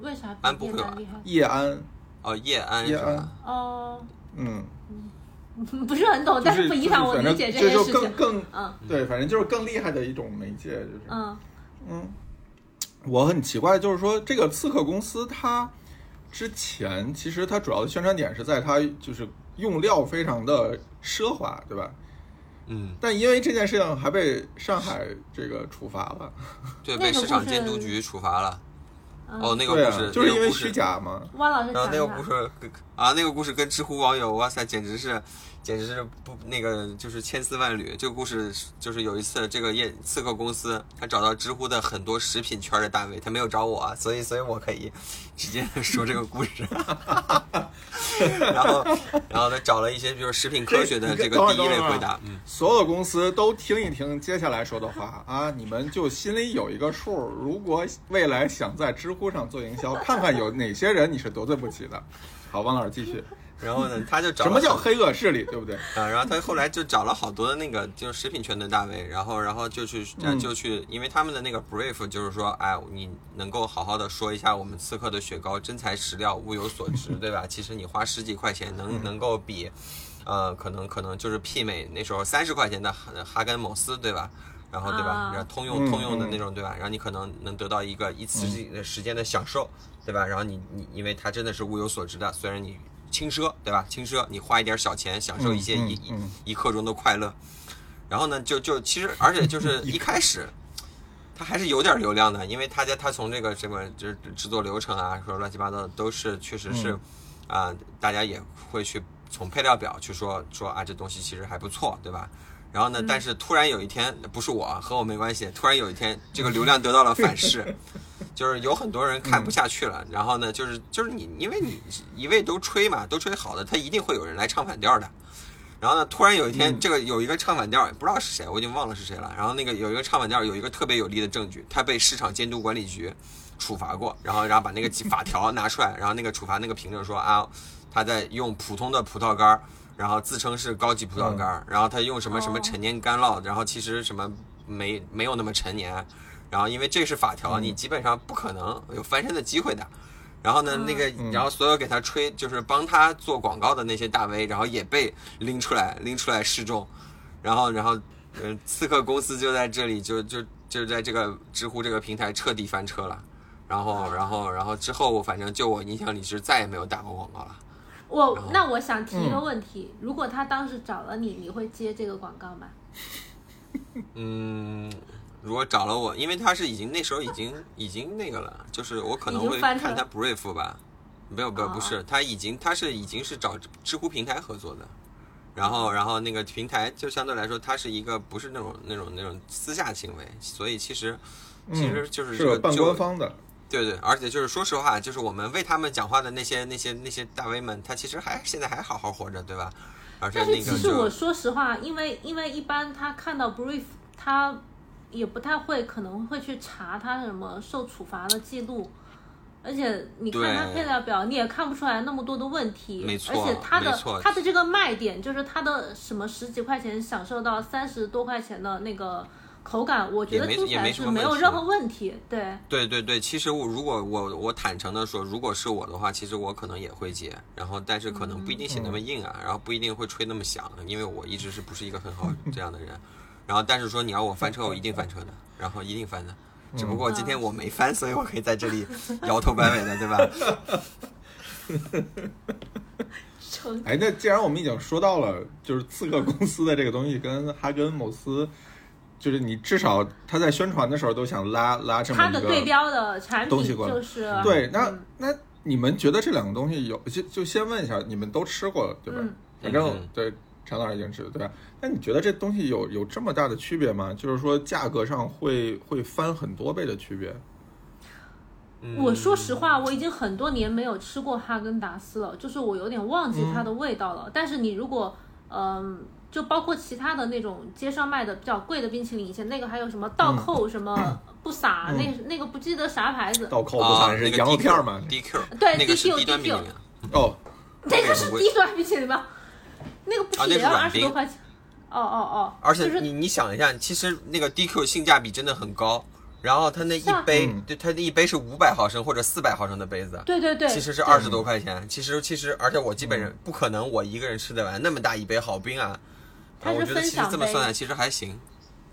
为啥比安不会吧叶丹厉害？液氨，哦，液氨，液氨？哦，嗯，不是很懂，但是不影响我就是理解这就件事情。就更更嗯对，反正就是更厉害的一种媒介，就是嗯嗯，我很奇怪，就是说这个刺客公司它之前其实它主要的宣传点是在它就是用料非常的奢华，对吧？嗯，但因为这件事情还被上海这个处罚了。对，被市场监督局处罚了。嗯哦，那个对故事啊，就是因为虚假嘛。汪老师然后那个讲一下故事跟啊，那个故事跟知乎网友，哇塞，简直是，简直是不那个就是千丝万缕。这个故事就是有一次，这个业刺客公司他找到知乎的很多食品圈的大 V，他没有找我啊，所以所以我可以直接说这个故事。然后然后他找了一些比如食品科学的这这个第一类回答，嗯，所有的公司都听一听接下来说的话啊，你们就心里有一个数。如果未来想在知乎上做营销，看看有哪些人你是得罪不起的。好，王老师继续。然后呢，他就找什么叫黑恶势力，对不对？啊，然后他后来就找了好多的那个就是食品圈的大 V，然后然后就去嗯就去，因为他们的那个 brief 就是说，哎，你能够好好的说一下我们刺客的雪糕真材实料，物有所值，对吧？其实你花十几块钱嗯能能够比，呃，可能可能就是媲美那时候三十块钱的哈哈根某斯，对吧？然后对吧啊？然后通用嗯通用的嗯那种，对吧？然后你可能能得到一个一次性时间的享受，对吧？然后你你因为它真的是物有所值的，虽然你轻奢，对吧？轻奢，你花一点小钱享受一些嗯一一嗯嗯一刻钟的快乐。然后呢，就就其实，而且就是 一开始，他还是有点流量的，因为他在他从这个什么就是制作流程啊，说乱七八糟的都是确实是，啊、大家也会去从配料表去说说啊，这东西其实还不错，对吧？然后呢，但是突然有一天，不是我和我没关系，突然有一天，这个流量得到了反噬，就是有很多人看不下去了。然后呢，就是就是你，因为你一味都吹嘛，都吹好的，他一定会有人来唱反调的。然后呢，突然有一天，嗯这个有一个唱反调，不知道是谁，我已经忘了是谁了。然后那个有一个唱反调，有一个特别有力的证据，他被市场监督管理局处罚过，然后然后把那个 法条拿出来，然后那个处罚那个凭证说啊，他在用普通的葡萄干儿，然后自称是高级葡萄干儿，然后他用什么什么哦陈年干酪，然后其实什么没没有那么陈年，然后因为这是法条，你基本上不可能有翻身的机会的。然后呢，那个，然后所有给他吹，就是帮他做广告的那些大 V，然后也被拎出来，拎出来示众，然后，然后，呃，刺客公司就在这里，就就就在这个知乎这个平台彻底翻车了。然后，然后，然后之后，反正就我印象里是再也没有打过广告了。我那我想提一个嗯问题，如果他当时找了你，你会接这个广告吗？嗯，如果找了我，因为他是已经那时候已经已经那个了，就是我可能会看他 brief 吧，没有，不哦。不是，他已经他是已经是找知乎平台合作的，然后然后那个平台就相对来说，它是一个不是那种那种那种私下行为，所以其实其实就是这个嗯是个半就官方的。对对，而且就是说实话，就是我们为他们讲话的那些那些那些大 V 们，他其实还现在还好好活着，对吧？而且但是那个其实我说实话，因为因为一般他看到 brief，他也不太会可能会去查他什么受处罚的记录，而且你看他配料表，你也看不出来那么多的问题。没错而且他的没错他的这个卖点就是他的什么十几块钱享受到三十多块钱的那个口感，我觉得听起来是没有任何问题。对，对对对，其实我如果我我坦诚的说，如果是我的话，其实我可能也会接，然后但是可能不一定写那么硬啊，然后不一定会吹那么响，因为我一直是不是一个很好这样的人，然后但是说你要我翻车，我一定翻车的，然后一定翻的，只不过今天我没翻，所以我可以在这里 摇头摆尾的，对吧？成。哎，那既然我们已经说到了，就是刺客公司的这个东西跟哈根某斯，就是你至少他在宣传的时候都想拉拉这么一的对标的产品东西过来。就是对，那嗯那你们觉得这两个东西有就就先问一下，你们都吃过了对吧？嗯。反正嗯。对常老师已经吃了对吧？那你觉得这东西有有这么大的区别吗？就是说价格上会会翻很多倍的区别？我说实话，我已经很多年没有吃过哈根达斯了，就是我有点忘记它的味道了。但是你如果，嗯、就包括其他的那种街上卖的比较贵的冰淇淋，以前那个还有什么倒扣什么 不撒，那那个不记得啥牌子。倒扣不撒，是那个羊肉片儿嘛？？DQ，对那个是 DQ 低端冰淇淋。哦，那个是低端冰淇淋吗？那个不啊那是是也要软冰二十多块钱？哦哦哦，而且就是你你想一下，其实那个 DQ 性价比真的很高，然后它那一杯，嗯对，它那一杯是五百毫升或者四百毫升的杯子，对对对，其实是二十多块钱。其实其实，而且我基本嗯上不可能我一个人吃得完那么大一杯好冰啊。它是啊我觉得其实分享杯这么算来，其实还行。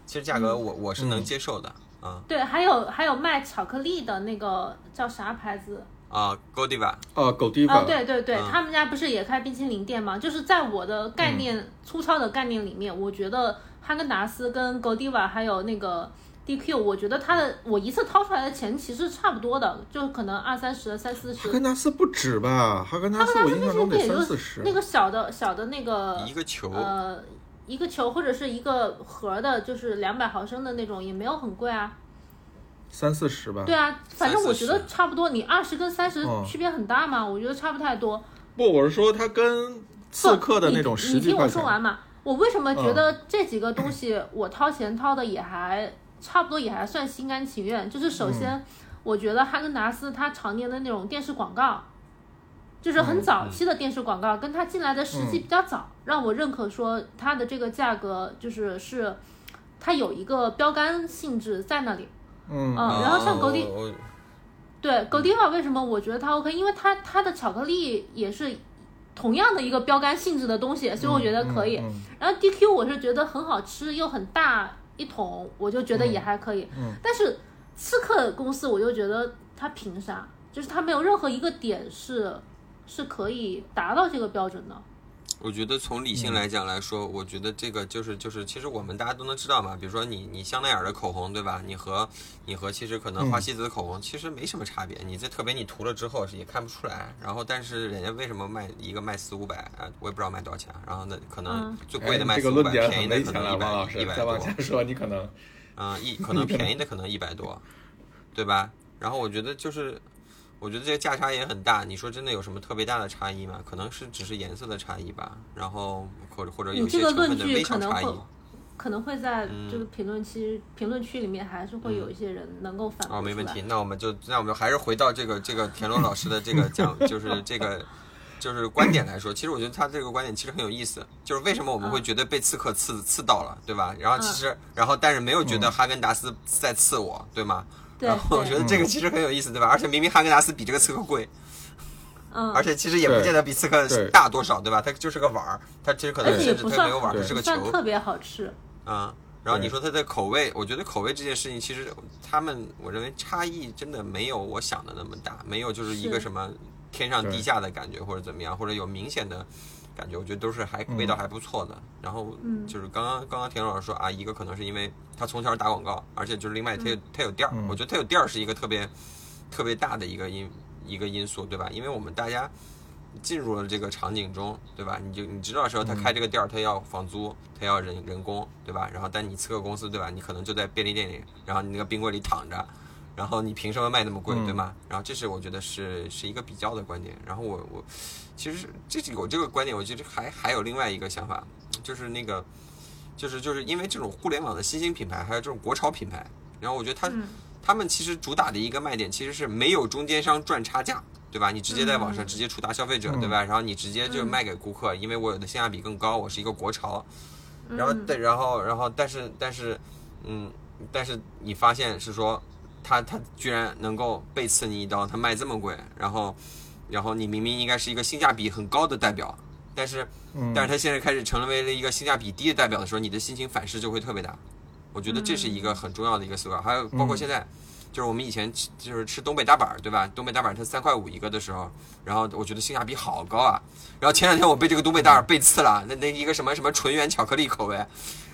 其实价格嗯我我是能接受的啊对，还有还有卖巧克力的那个叫啥牌子？啊，Godiva 哦，狗地哦，方，对对对，嗯他们家不是也开冰淇淋店吗？就是在我的概念、嗯粗糙的概念里面，我觉得哈根达斯跟 Godiva 还有那个 DQ，我觉得它的我一次掏出来的钱其实差不多的，就可能二三十、三四十哈。根达斯不止吧？哈根达斯我印象中得三四十那。个小的小的那个一个球，呃一个球或者是一个盒的，就是两百毫升的那种，也没有很贵啊。三四十吧。对啊，反正我觉得差不多。你二十跟三十哦区别很大吗？我觉得差不太多。不，我是说它跟刺客的那种你你听我说完嘛。我为什么觉得这几个东西 我掏钱掏的也还差不多，也还算心甘情愿？就是首嗯先，我觉得哈根达斯它常年的那种电视广告，就是很早期的电视广告，跟它进来的时机比较早，让我认可说它的这个价格就是是它有一个标杆性质在那里。嗯嗯然后像狗地对，狗迪法为什么我觉得它 OK？因为它它的巧克力也是同样的一个标杆性质的东西，所以我觉得可以。嗯嗯然后 DQ 我是觉得很好吃又很大一桶，我就觉得也还可以。嗯但是刺客公司我就觉得它凭啥？就是它没有任何一个点是是可以达到这个标准的。我觉得从理嗯性来讲来说，我觉得这个就是就是，其实我们大家都能知道嘛。比如说你你香奈儿的口红，对吧？你和你和其实可能花西子的口红其实没什么差别。你这特别你涂了之后是也看不出来。然后但是人家为什么卖一个卖四五百啊？我也不知道卖多少钱。然后那可能嗯最贵的哎卖四五百，便宜的可能一百一百多再往。下说，你可能嗯，一 可能便宜的可能一百多，对吧？然后我觉得就是，我觉得这个价差也很大。你说真的有什么特别大的差异吗？可能是只是颜色的差异吧，然后或者或者有你这个些成分论据的微小可能会差异。可能会在嗯这个评论区、评论区里面还是会有一些人能够反驳哦，没问题。那我们就那我们还是回到这个这个田螺老师的这个讲，就是这个就是观点来说，其实我觉得他这个观点其实很有意思，就是为什么我们会嗯觉得被刺客刺刺到了，对吧？然后其实然后但是没有觉得哈根达斯在刺我，对吗？对然后我觉得这个其实很有意思，对吧？而且明明哈根达斯比这个刺客贵，嗯，而且其实也不见得比刺客大多少，对吧？它就是个碗儿，它其实可能而且也甚至不算它没有碗儿，它是个球特别好吃。啊。然后你说它的口味，我觉得口味这件事情，其实他们我认为差异真的没有我想的那么大，没有就是一个什么天上地下的感觉或者怎么样，或者有明显的感觉，我觉得都是还嗯味道还不错的。然后嗯就是刚刚刚刚田老师说啊，一个可能是因为他从小打广告，而且就是另外他有他有店儿，嗯我觉得他有店儿是一个特别特别大的一个因一个因素，对吧？因为我们大家进入了这个场景中，对吧？你就你知道的时候，他开这个店儿，他要房租，他要人人工，对吧？然后但你刺客公司，对吧？你可能就在便利店里，然后你那个冰柜里躺着，然后你凭什么卖那么贵，嗯对吗？然后这是我觉得是是一个比较的观点。然后我我其实这这我这个观点，我觉得还还有另外一个想法，就是那个就是就是因为这种互联网的新兴品牌，还有这种国潮品牌，然后我觉得他。嗯他们其实主打的一个卖点其实是没有中间商赚差价，对吧？你直接在网上嗯直接触达消费者，嗯对吧？然后你直接就嗯卖给顾客，因为我有的性价比更高，我是一个国潮。然后嗯对，然后然后但是但是，嗯，但是你发现是说，他他居然能够背刺你一刀，他卖这么贵，然后然后你明明应该是一个性价比很高的代表，但是嗯但是他现在开始成为了一个性价比低的代表的时候，你的心情反噬就会特别大。我觉得这是一个很重要的一个思考，还有包括现在，就是我们以前吃就是吃东北大板，对吧？东北大板它三块五一个的时候，然后我觉得性价比好高啊。然后前两天我被这个东北大板儿背刺了，那那一个什么什么纯元巧克力口味，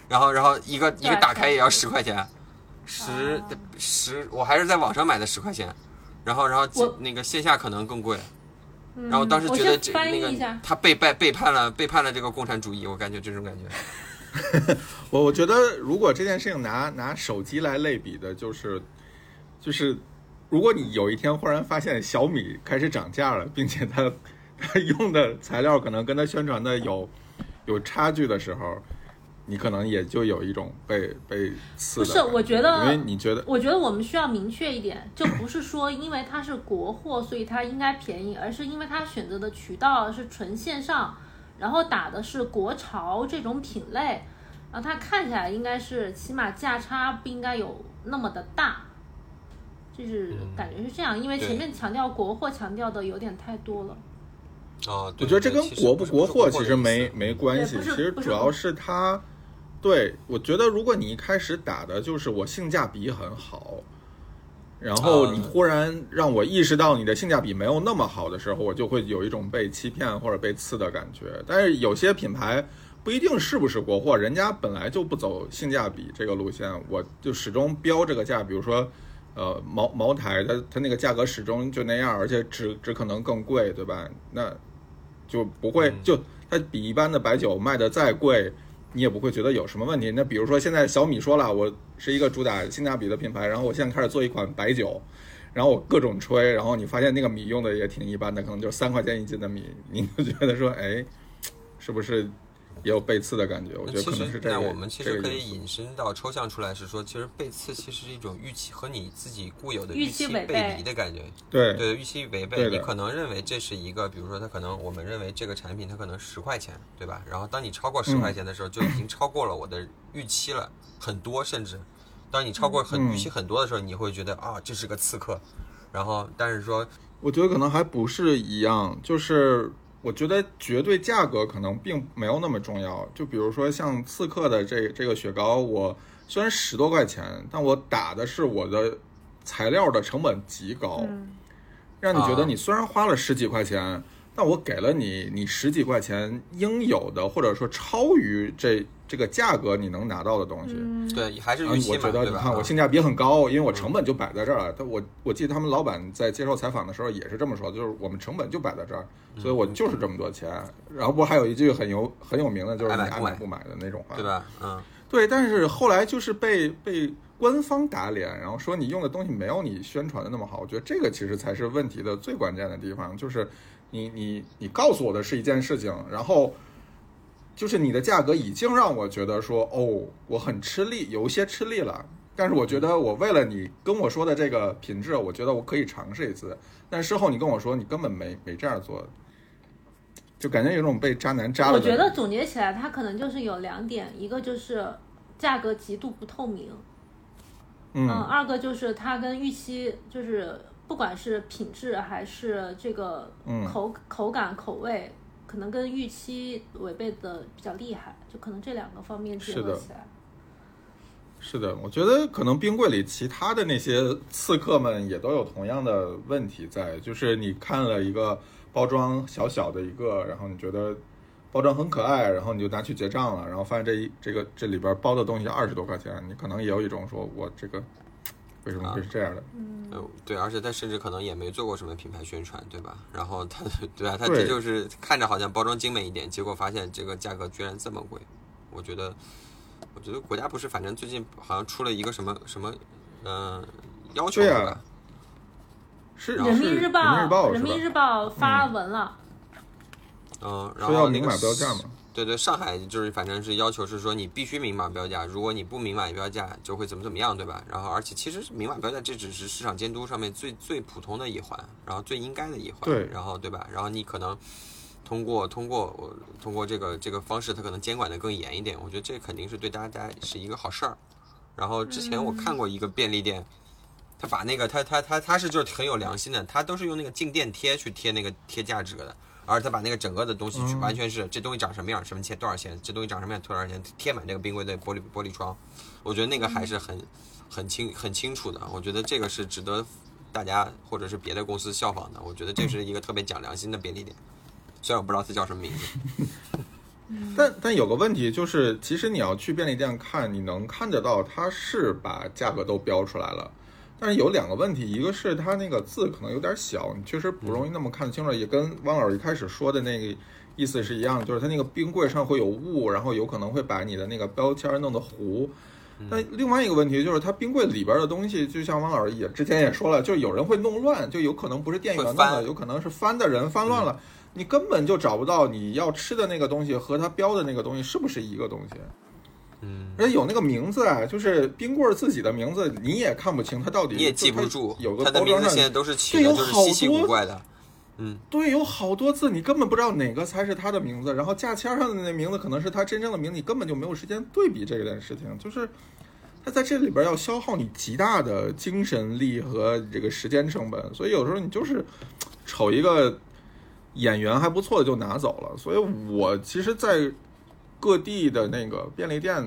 然后然后一个一个打开也要十块钱，十哦十我还是在网上买的十块钱，然后然后我那个线下可能更贵。嗯然后当时觉得这那个他背背背叛了背叛了这个共产主义，我感觉这种感觉。我我觉得，如果这件事情拿拿手机来类比的，就是就是，如果你有一天忽然发现小米开始涨价了，并且它它用的材料可能跟它宣传的有有差距的时候，你可能也就有一种被被刺不是我觉得因为你觉得我觉得我们需要明确一点，就不是说因为它是国货，所以它应该便宜，而是因为它选择的渠道是纯线上，然后打的是国潮这种品类，然后它看起来应该是起码价差不应该有那么的大，就是感觉是这样，因为前面强调国货强调的有点太多了。啊，我觉得这跟国不国货其实没没关系，其实主要是它，对我觉得如果你一开始打的就是我性价比很好，然后啊你忽然让我意识到你的性价比没有那么好的时候，我就会有一种被欺骗或者被刺的感觉。但是有些品牌不一定是不是国货，人家本来就不走性价比这个路线，我就始终标这个价，比如说。呃，茅茅台它它那个价格始终就那样，而且只只可能更贵，对吧？那就不会嗯就它比一般的白酒卖的再贵，你也不会觉得有什么问题。那比如说现在小米说了，我是一个主打性价比的品牌，然后我现在开始做一款白酒，然后我各种吹，然后你发现那个米用的也挺一般的，可能就三块钱一斤的米，你就觉得说，哎，是不是也有背刺的感觉？我觉得那其实，可能是这个。那我们其实可以引申到抽象出来，是说，其实背刺其实是一种预期和你自己固有的预期背离的感觉。对对，预期违背，你可能认为这是一个，比如说它可能我们认为这个产品它可能十块钱，对吧？然后当你超过十嗯块钱的时候，就已经超过了我的预期了很多，甚至当你超过很嗯预期很多的时候，你会觉得啊，这是个刺客。然后，但是说，我觉得可能还不是一样，就是我觉得绝对价格可能并没有那么重要。就比如说像刺客的这这个雪糕，我虽然十多块钱，但我打的是我的材料的成本极高，嗯让你觉得啊你虽然花了十几块钱，但我给了你你十几块钱应有的，或者说超于这这个价格你能拿到的东西。嗯，对，还是啊预，期嘛，我觉得你看我性价比很高，因为我成本就摆在这儿了。他我我记得他们老板在接受采访的时候也是这么说，就是我们成本就摆在这儿，所以我就是这么多钱。然后不还有一句很有很有名的，就是你爱买不买爱买不买的那种话，对？吧？嗯，对，但是后来就是被被官方打脸，然后说你用的东西没有你宣传的那么好。我觉得这个其实才是问题的最关键的地方，就是你你你告诉我的是一件事情，然后。就是你的价格已经让我觉得说，哦，我很吃力，有一些吃力了。但是我觉得我为了你跟我说的这个品质，我觉得我可以尝试一次。但事后你跟我说你根本没没这样做，就感觉有种被渣男渣了我。觉得总结起来，它可能就是有两点，一个就是价格极度不透明，嗯，二个就是它跟预期就是不管是品质还是这个嗯口、口感口味，可能跟预期违背的比较厉害，就可能这两个方面结合起来。是的，我觉得可能冰柜里其他的那些刺客们也都有同样的问题在，就是你看了一个包装小小的一个，然后你觉得包装很可爱，然后你就拿去结账了，然后发现这一这个这里边包的东西二十多块钱，你可能也有一种说我这个为什么会是这样的？呃，对，而且他甚至可能也没做过什么品牌宣传，对吧？然后他，对啊，他这就是看着好像包装精美一点，结果发现这个价格居然这么贵。我觉得，我觉得国家不是反正最近好像出了一个什么什么，嗯、要求是人民日报，人民日报发文了，嗯，然说要后那个明码标价嘛？对对，上海就是反正是要求是说你必须明码标价，如果你不明码标价就会怎么怎么样，对吧？然后而且其实明码标价这只是市场监督上面最最普通的一环，然后最应该的一环，对然后对吧？然后你可能通过通过我通过这个这个方式，它可能监管的更严一点，我觉得这肯定是对大家是一个好事儿。然后之前我看过一个便利店，他把那个他他他他是就是很有良心的，他都是用那个静电贴去贴那个贴价值的。而他把那个整个的东西完全是这东西长什么样，什么钱多少钱，这东西长什么样多少钱，贴满这个冰柜的玻璃玻璃窗，我觉得那个还是很很清很清楚的。我觉得这个是值得大家或者是别的公司效仿的。我觉得这是一个特别讲良心的便利店，虽然我不知道它叫什么名字。但但有个问题就是，其实你要去便利店看，你能看得到它是把价格都标出来了，但是有两个问题，一个是它那个字可能有点小，你确实不容易那么看清楚，也跟汪老师一开始说的那个意思是一样，就是它那个冰柜上会有雾，然后有可能会把你的那个标签弄得糊。那另外一个问题就是，它冰柜里边的东西，就像汪老师也之前也说了，就是有人会弄乱，就有可能不是店员弄的，有可能是翻的人翻乱了。你根本就找不到你要吃的那个东西和它标的那个东西是不是一个东西。嗯，而且有那个名字啊，就是冰棍儿自己的名字，你也看不清它到底，你也记不住，有个包装上，名字现在都是起对有的就是稀奇好多古怪的。嗯，对，有好多字你根本不知道哪个才是他的名字，然后价签上的那名字可能是他真正的名字，你根本就没有时间对比这件事情，就是他在这里边要消耗你极大的精神力和这个时间成本，所以有时候你就是瞅一个演员还不错的就拿走了，所以我其实，在各地的那个便利店，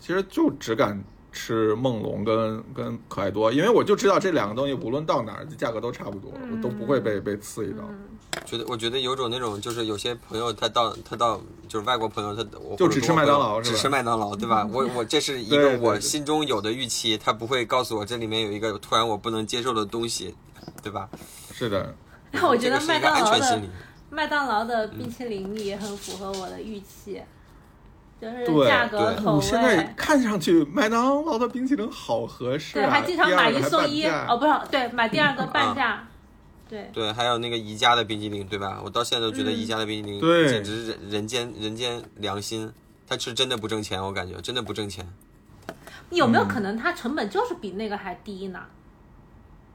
其实就只敢吃梦龙跟跟可爱多，因为我就知道这两个东西无论到哪儿价格都差不多，我都不会被被刺激到。嗯觉得我觉得有种那种，就是有些朋友他到他到就是外国朋友他我就只吃麦当劳是吧只吃麦当劳对吧？我我这是一个我心中有的预期，他不会告诉我这里面有一个突然我不能接受的东西，对吧？是的，那我觉得麦当劳的。麦当劳的冰淇淋也很符合我的预期，就是价格我现在。看上去麦当劳的冰淇淋好合适对，啊，还经常买一送一哦，不是，对，买第二个半啊价。对，对，还有那个宜家的冰激凌，对吧？我到现在都觉得嗯宜家的冰激凌对简直是人人间人间良心，它是真的不挣钱，我感觉真的不挣钱。有没有嗯可能它成本就是比那个还低呢？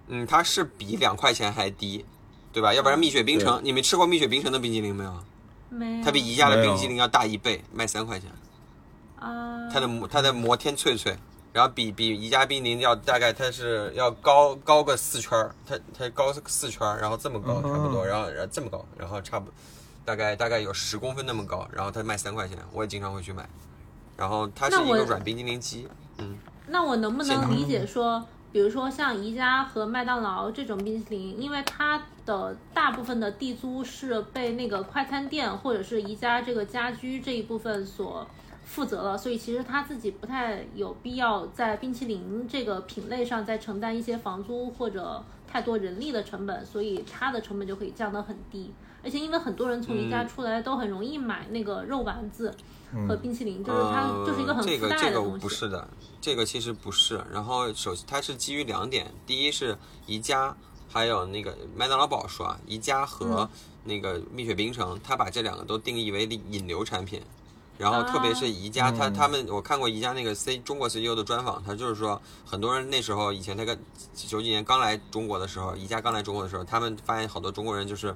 嗯，它是比两块钱还低，对吧？要不然蜜雪冰城，你们吃过蜜雪冰城的冰激凌没有？没有。它比宜家的冰激凌要大一倍，卖三块钱。啊，它的摩它的摩天脆脆，然后比比宜家冰激凌要大概它是要高高个四圈儿，它它高四圈儿，然后这么高差不多，哦然后然后这么高，然后差不大概大概有十公分那么高，然后它卖三块钱，我也经常会去买。然后它是一个软冰激凌机，嗯，那我能不能理解说，比如说像宜家和麦当劳这种冰淇淋，因为它的大部分的地租是被那个快餐店或者是宜家这个家居这一部分所负责了，所以其实他自己不太有必要在冰淇淋这个品类上再承担一些房租或者太多人力的成本，所以它的成本就可以降得很低。而且因为很多人从宜家嗯出来都很容易买那个肉丸子和冰淇淋，就是它呃就是一个很这附带个这个的东西。不是的，这个其实不是。然后首它是基于两点，第一是宜家，还有那个麦当劳不好说啊，宜家和那个蜜雪冰城，他把这两个都定义为引流产品。然后特别是宜家，他他们我看过宜家那个 C 中国 CEO 的专访，他就是说很多人那时候以前他跟九几年刚来中国的时候，宜家刚来中国的时候，他们发现好多中国人就是。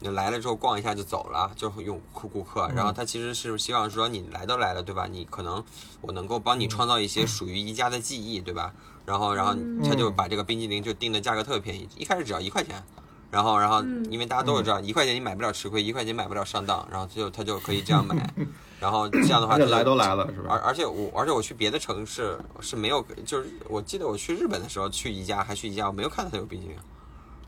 你来了之后逛一下就走了，就用顾顾客。然后他其实是希望说你来都来了，对吧？你可能我能够帮你创造一些属于宜家的记忆，对吧？然后然后他就把这个冰激凌就定的价格特别便宜，一开始只要一块钱。然后然后因为大家都是知道，一块钱你买不了吃亏，一块钱买不了上当，然后就他就可以这样买。然后这样的话，就来都来了是吧？而而且我而且我去别的城市是没有，就是我记得我去日本的时候去宜家还去宜家，我没有看到他有冰激凌。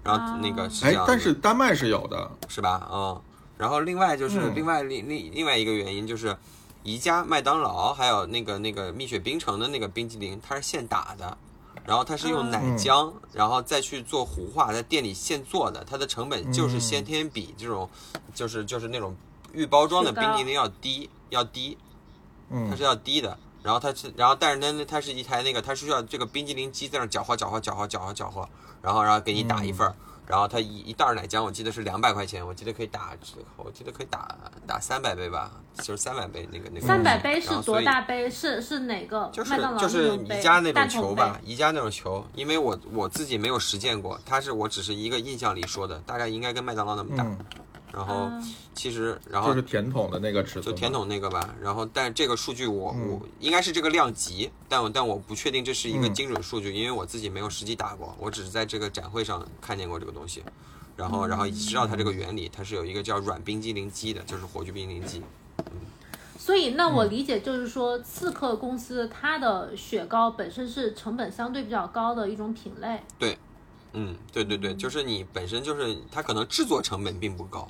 然后那个是这样，哎但是丹麦是有的，是吧？嗯，然后另外就是嗯。另外另另另外一个原因就是，宜家、麦当劳还有那个那个蜜雪冰城的那个冰激凌，它是现打的，然后它是用奶浆，然后再去做糊化，在店里现做的，它的成本就是先天比这种就是就是那种预包装的冰激凌要低要低，它嗯是要低的。然后它是，然后但是呢，它是一台那个，它是需要这个冰激凌机在那搅和、搅和、搅和、搅和、搅和，然后然后给你打一份儿，然后它一一袋奶浆，我记得是两百块钱，我记得可以打，我记得可以打打三百杯吧，就是三百杯那个那个。三百杯是多大杯？是是哪个？就是麦当劳就是宜家那种球吧，宜家那种球，因为我我自己没有实践过，它是我只是一个印象里说的，大概应该跟麦当劳那么大。嗯，然后啊。其实然后就是甜筒的那个尺寸，就甜，筒那个吧，然后但这个数据我、嗯。我应该是这个量级，但我但我不确定这是一个嗯。精准数据，因为我自己没有实际打过，我只是在这个展会上看见过这个东西，然后然后知道它这个原理，它是有一个叫软冰激凌机的，就是火炬冰激凌机，所以，那嗯。我理解就是说，刺客公司它的雪糕本身是成本相对比较高的一种品类。对。嗯，对对对，就是你本身就是它可能制作成本并不高，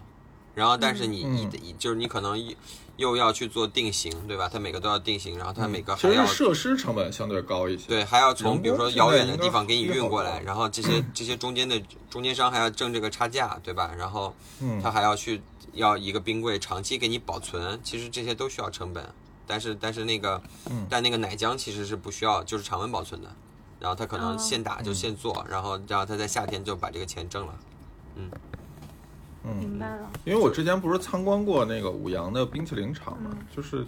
然后但是你嗯一、一就是你可能又又要去做定型，对吧？它每个都要定型，然后它每个其还要实设施成本相对高一些，对，还要从比如说遥远的地方给你运过来，然后这些这些中间的中间商还要挣这个差价，对吧？然后嗯他还要去要一个冰柜长期给你保存，其实这些都需要成本。但是但是那个，嗯但那个奶浆其实是不需要，就是常温保存的。然后他可能哦现打就现做，然后然后他在夏天就把这个钱挣了。嗯，明白了。因为我之前不是参观过那个五羊的冰淇淋厂嘛，嗯。就是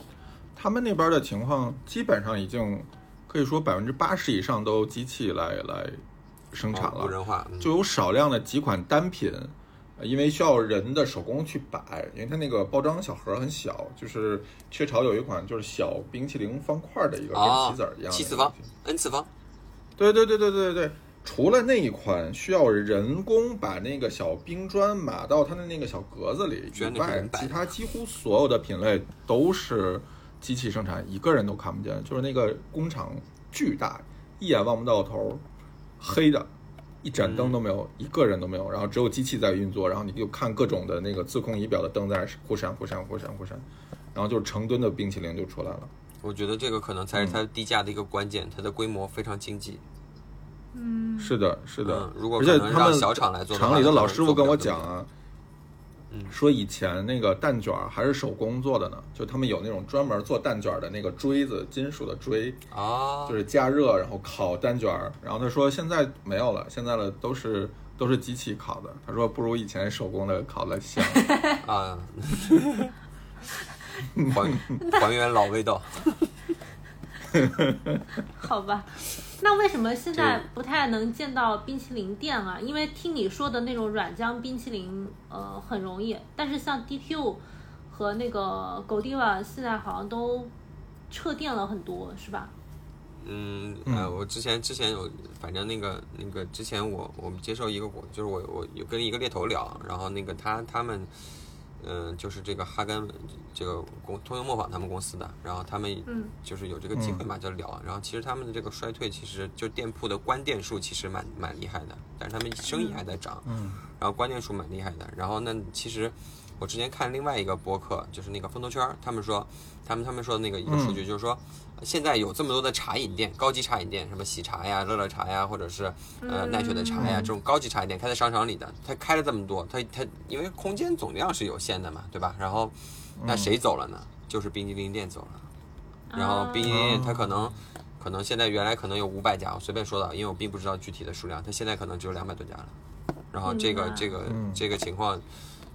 他们那边的情况基本上已经可以说百分之八十以上都机器来来生产了，无人化，嗯。就有少量的几款单品，呃因为需要人的手工去摆，因为它那个包装小盒很小，就是雀巢有一款就是小冰淇淋方块的一个跟哦棋子儿一样的七次方 n 次方，对对对对对对，除了那一款需要人工把那个小冰砖码到它的那个小格子里以外其他几乎所有的品类都是机器生产，一个人都看不见。就是那个工厂巨大，一眼望不到头，黑的，一盏灯都没有，一个人都没有，然后只有机器在运作，然后你就看各种的那个自控仪表的灯在忽闪忽闪忽闪忽闪，然后就是成吨的冰淇淋就出来了。我觉得这个可能才是它低价的一个关键，它的规模非常经济。嗯，是的，是的，嗯如果而且他们小厂来做厂里的老师傅跟我讲啊，嗯说以前那个蛋卷还是手工做的呢，就他们有那种专门做蛋卷的那个锥子，金属的锥，啊，就是加热然后烤蛋卷。然后他说现在没有了，现在的都是都是机器烤的。他说不如以前手工的烤的香。啊，还还原老味道。好吧。那为什么现在不太能见到冰淇淋店啊？因为听你说的那种软浆冰淇淋，呃，很容易，但是像 DQ 和那个 Godiva 现在好像都撤店了很多，是吧？嗯，呃，我之前之前有，反正那个那个之前我我们接受一个国，就是我我有跟一个猎头聊，然后那个他他们，嗯、就是这个哈根这个公通用磨坊他们公司的，然后他们嗯就是有这个机会嘛，就聊，然后其实他们的这个衰退，其实就店铺的关店数其实蛮蛮厉害的，但是他们生意还在涨，嗯然后关店数蛮厉害的。然后那，其实我之前看另外一个博客，就是那个风投圈，他们说，他们他们说的那个一个数据，就是说，现在有这么多的茶饮店，高级茶饮店，什么喜茶呀、乐乐茶呀，或者是呃奈雪的茶呀，这种高级茶饮店开在商场里的，它开了这么多，它它因为空间总量是有限的嘛，对吧？然后那谁走了呢？就是冰激凌店走了。然后冰激凌它可能可能现在原来可能有五百家，我随便说的，因为我并不知道具体的数量，它现在可能只有两百多家了。然后这个这个嗯这个情况，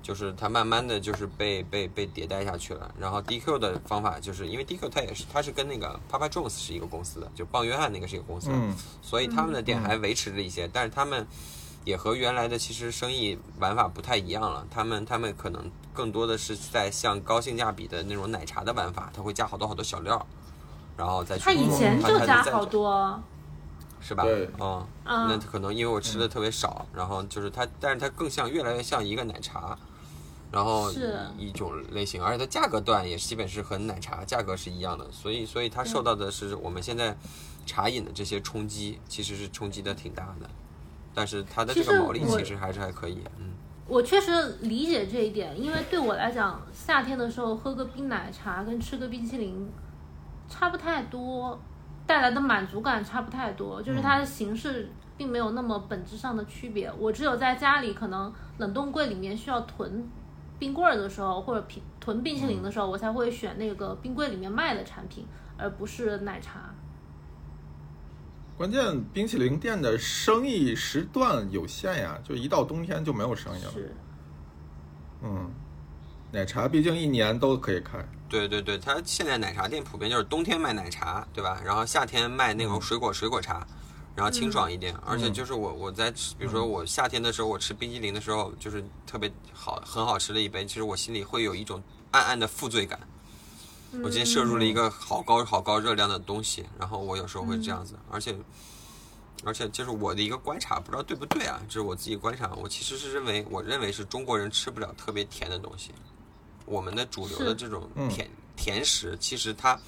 就是它慢慢的就是被被被迭代下去了。然后 DQ 的方法就是因为 DQ 它也是它是跟那个 Papa Jones 是一个公司的，就棒约翰那个是一个公司，嗯所以他们的店还维持着一些，但是他们也和原来的其实生意玩法不太一样了。他们他们可能更多的是在像高性价比的那种奶茶的玩法，它会加好多好多小料，然后再去他以前就加好多，是吧？对嗯，嗯那可能因为我吃的特别少，然后就是它，但是它更像越来越像一个奶茶，然后是。一种类型，而且它价格段也基本是和奶茶价格是一样的，所以所以它受到的是我们现在茶饮的这些冲击，其实是冲击的挺大的，但是它的这个毛利其实还是还可以，嗯，我确实理解这一点，因为对我来讲，夏天的时候喝个冰奶茶跟吃个冰淇淋差不太多，带来的满足感差不太多，就是它的形式并没有那么本质上的区别。我只有在家里可能冷冻柜里面需要囤冰棍儿的时候，或者冰囤冰淇淋的时候，我才会选那个冰柜里面卖的产品，而不是奶茶。关键冰淇淋店的生意时段有限呀，就一到冬天就没有生意了。是，嗯，奶茶毕竟一年都可以开。对对对，它现在奶茶店普遍就是冬天卖奶茶，对吧？然后夏天卖那种水果水果茶，然后清爽一点。而且就是我我在吃，比如说我夏天的时候，我吃冰激凌的时候，就是特别好很好吃的一杯，其实我心里会有一种暗暗的负罪感。我今天摄入了一个好高好高热量的东西，然后我有时候会这样子，而且。而且就是我的一个观察，不知道对不对啊？这是我自己观察，我其实是认为，我认为是中国人吃不了特别甜的东西。我们的主流的这种嗯甜、甜食，其实它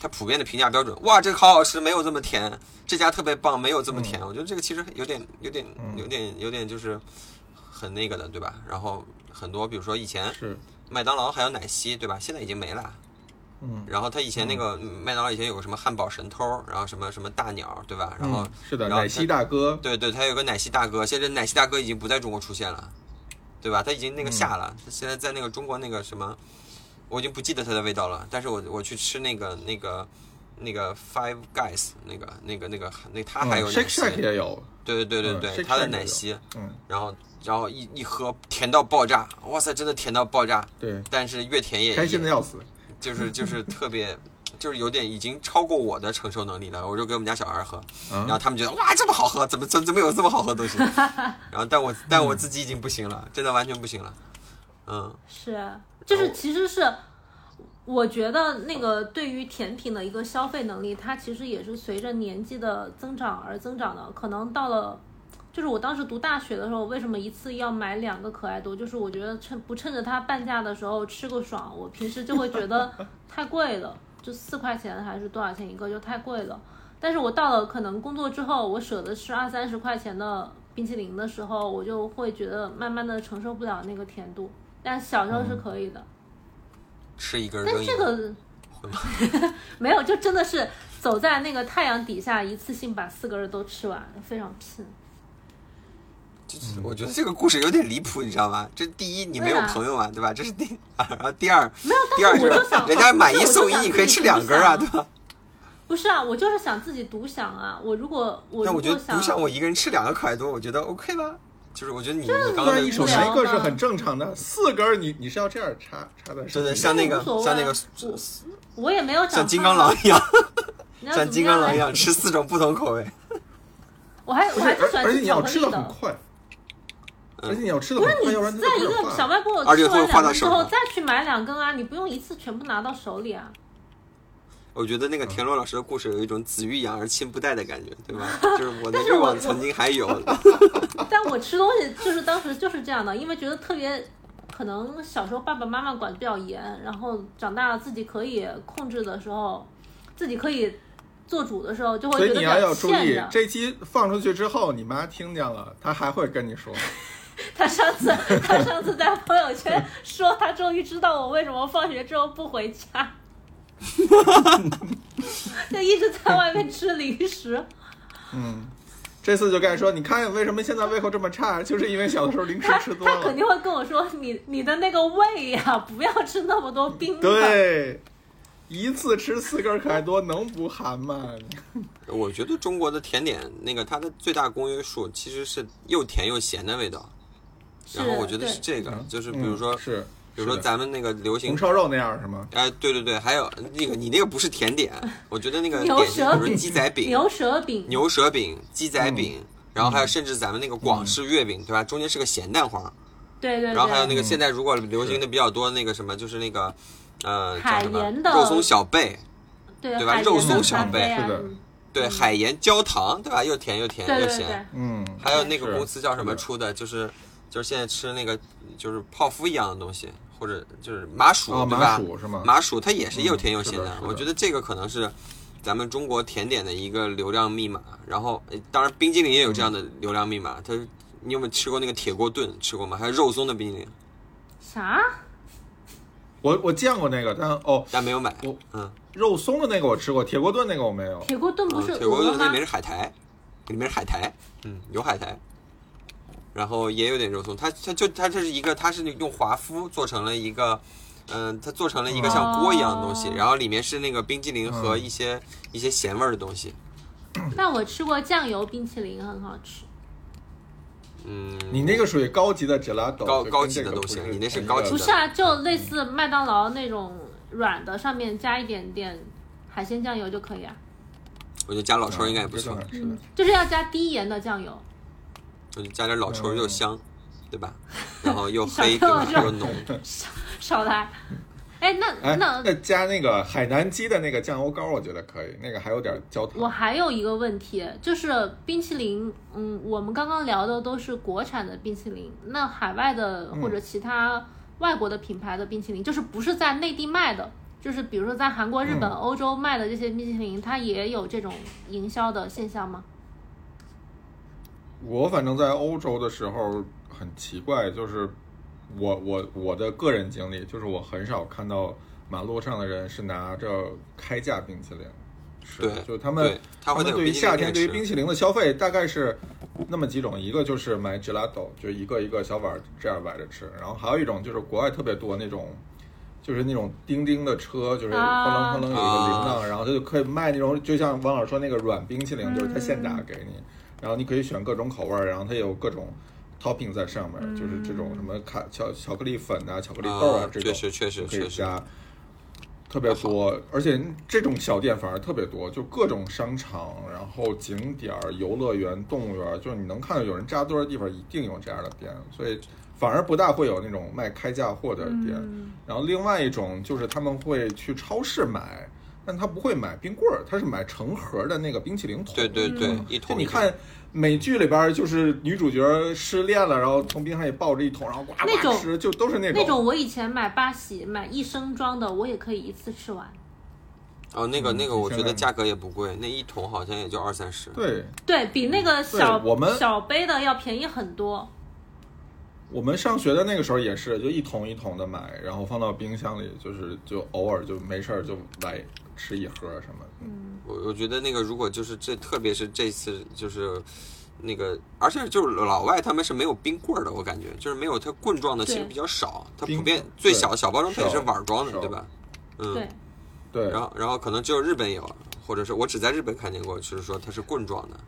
它普遍的评价标准，哇，这个好好吃，没有这么甜，这家特别棒，没有这么甜。我觉得这个其实有点有点有点有点就是很那个的，对吧？然后很多比如说以前是，麦当劳还有奶昔，对吧？现在已经没了。嗯，然后他以前那个嗯麦当劳以前有个什么汉堡神偷，然后什么什么大鸟，对吧？然后、嗯是的，然后奶昔大哥，对对，他有个奶昔大哥，现在奶昔大哥已经不在中国出现了，对吧？他已经那个下了，他现在在那个中国那个什么，我已经不记得它的味道了。但是我我去吃那个那个那个 Five Guys 那个那个那个那它还有 Shake 昔，Shack 也有，对对对嗯对对，Shake 他的奶昔，嗯，然后然后一一喝甜到爆炸，哇塞，真的甜到爆炸。对，但是越甜也开心的要死。就是就是特别。就是有点已经超过我的承受能力了，我就给我们家小孩喝，然后他们觉得哇这么好喝，怎么怎怎么有这么好喝的东西？然后但我但我自己已经不行了，真的完全不行了。嗯，是，就是其实是，我觉得那个对于甜品的一个消费能力，它其实也是随着年纪的增长而增长的。可能到了，就是我当时读大学的时候，为什么一次要买两个可爱多？就是我觉得趁不趁着它半价的时候吃个爽，我平时就会觉得 太贵了。就四块钱还是多少钱一个，就太贵了。但是我到了可能工作之后，我舍得吃二三十块钱的冰淇淋的时候，我就会觉得慢慢的承受不了那个甜度。但小时候是可以的，吃一根但这个 没有，就真的是走在那个太阳底下，一次性把四根都吃完，非常拼。我觉得这个故事有点离谱，你知道吗？这第一，你没有朋友啊，对吧？这是第啊，然后第二，没有，第二就是人家买一送一，你可以吃两根啊，对吧？不是啊，我就是想自己独享啊。我如果我那我觉得独享，我一个人吃两个可爱多，我觉得 OK 了。就是我觉得你你刚刚一手拿一个是很正常的，四根你你是要这样插插的，对对，像那个像那个，我也没有像金刚 狼一样，像金刚狼一样吃四种不同口味。我还我还是喜欢吃巧克力的。而且你要吃的，不是你在一个小卖部吃完两根之后再去买两根啊，你不用一次全部拿到手里啊。我觉得那个田螺老师的故事有一种子欲养而亲不待的感觉，对吧？就是我的欲望曾经还有。但我吃东西就是当时就是这样的，因为觉得特别可能小时候爸爸妈妈管的比较严，然后长大了自己可以控制的时候，自己可以做主的时候，就会觉得所以你要要注意，这期放出去之后，你妈听见了，她还会跟你说。她上次，她上次在朋友圈说，她终于知道我为什么放学之后不回家，就一直在外面吃零食。嗯，这次就该说，你看为什么现在胃口这么差，就是因为小的时候零食吃多了。他肯定会跟我说，你你的那个胃呀，不要吃那么多冰的。对，一次吃四根可爱多，能不寒吗？我觉得中国的甜点，那个它的最大公约数其实是又甜又咸的味道。然后我觉得是这个，就是比如说，是比如说咱们那个流行红烧肉那样是吗？哎，对对对，还有那个你那个不是甜点，我觉得那个点心，比如说鸡仔饼、牛舌饼、牛舌饼、鸡仔饼，然后还有甚至咱们那个广式月饼，对吧？中间是个咸蛋黄。对对。然后还有那个现在如果流行的比较多那个什么，就是那个呃海盐的肉松小贝，对对吧？肉松小贝，是的。对海盐焦糖，对吧？又甜又甜又咸。嗯。还有那个公司叫什么出的？就是。就是现在吃那个，就是泡芙一样的东西，或者就是麻薯，对吧？麻薯是吗？麻薯它也是又甜又咸的。我觉得这个可能是咱们中国甜点的一个流量密码。然后，当然冰激凌也有这样的流量密码。它，你有没有吃过那个铁锅炖？吃过吗？还有肉松的冰激凌？啥？我我见过那个，但哦，但没有买。我嗯，肉松的那个我吃过，铁锅炖那个我没有。铁锅炖不是铁锅炖那里面是海苔，里面是海苔，嗯，有海苔。然后也有点肉松，它它就它这是一个，它是用华夫做成了一个，嗯，它做成了一个像锅一样的东西，然后里面是那个冰激凌和一些一些咸味儿的东西。但我吃过酱油冰淇淋，很好吃。嗯，你那个属于高级的 gelato，高高级的东西，你那是高级的。不是啊，就类似麦当劳那种软的，上面加一点点海鲜酱油就可以啊。我觉得加老抽应该也不错，嗯，就是要加低盐的酱油。加点老抽又香，对吧？然后又黑，对吧？又浓。少来。哎，那那那加那个海南鸡的那个酱油膏，我觉得可以。那个还有点焦糖。我还有一个问题，就是冰淇淋，嗯，我们刚刚聊的都是国产的冰淇淋，那海外的或者其他外国的品牌的冰淇淋，就是不是在内地卖的，就是比如说在韩国、日本、欧洲卖的这些冰淇淋，它也有这种营销的现象吗？我反正在欧洲的时候很奇怪，就是我我我的个人经历，就是我很少看到马路上的人是拿着开价冰淇淋，是，就他们他们对于夏天对于冰淇淋的消费大概是那么几种，一个就是买 gelato，就一个一个小碗这样崴着吃，然后还有一种就是国外特别多那种，就是那种叮叮的车，就是哐啷哐啷有一个铃铛，然后他就可以卖那种，就像王老师说那个软冰淇淋，就是他现打给你。然后你可以选各种口味儿，然后它有各种 topping 在上面，就是这种什么卡巧巧克力粉啊、巧克力豆啊这种，确实确实可以加。特别多，而且这种小店反而特别多，就各种商场，然后景点儿、游乐园、动物园，就是你能看到有人扎堆儿的地方，一定有这样的店，所以反而不大会有那种卖开价货的店。嗯然后另外一种就是他们会去超市买，但他不会买冰棍儿，他是买成盒的那个冰淇淋桶。对对对嗯，一桶就你看美剧里边儿，就是女主角失恋了，然后从冰箱里抱着一桶，然后呱那种呱吃，就都是那种那种我以前买八喜买一升装的，我也可以一次吃完。哦，那个嗯那个，我觉得价格也不贵，那一桶好像也就二三十。对。对比那个小我们小杯的要便宜很多。我们上学的那个时候也是，就一桶一桶的买，然后放到冰箱里，就是就偶尔就没事儿就来吃一盒什么的。我我觉得那个如果就是这，特别是这次就是那个，而且就是老外他们是没有冰棍儿的，我感觉就是没有它棍状的，其实比较少，它普遍最小小包装它也是碗装的，对吧？嗯，对，对，然后然后可能只有日本有，或者是我只在日本看见过，就是说它是棍状的，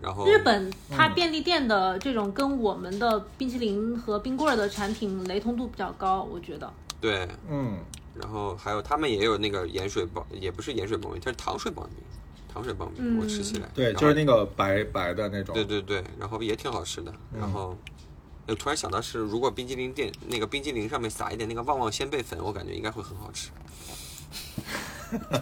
然后日本它嗯。便利店的这种跟我们的冰淇淋和冰棍儿的产品雷同度比较高，我觉得。对，嗯，然后还有他们也有那个盐水棒，也不是盐水棒冰，它是糖水棒冰，糖水棒冰，我吃起来，对，就是那个白白的那种。对对对，然后也挺好吃的。然后，我突然想到是，如果冰激凌店那个冰激凌上面撒一点那个旺旺仙贝粉，我感觉应该会很好吃。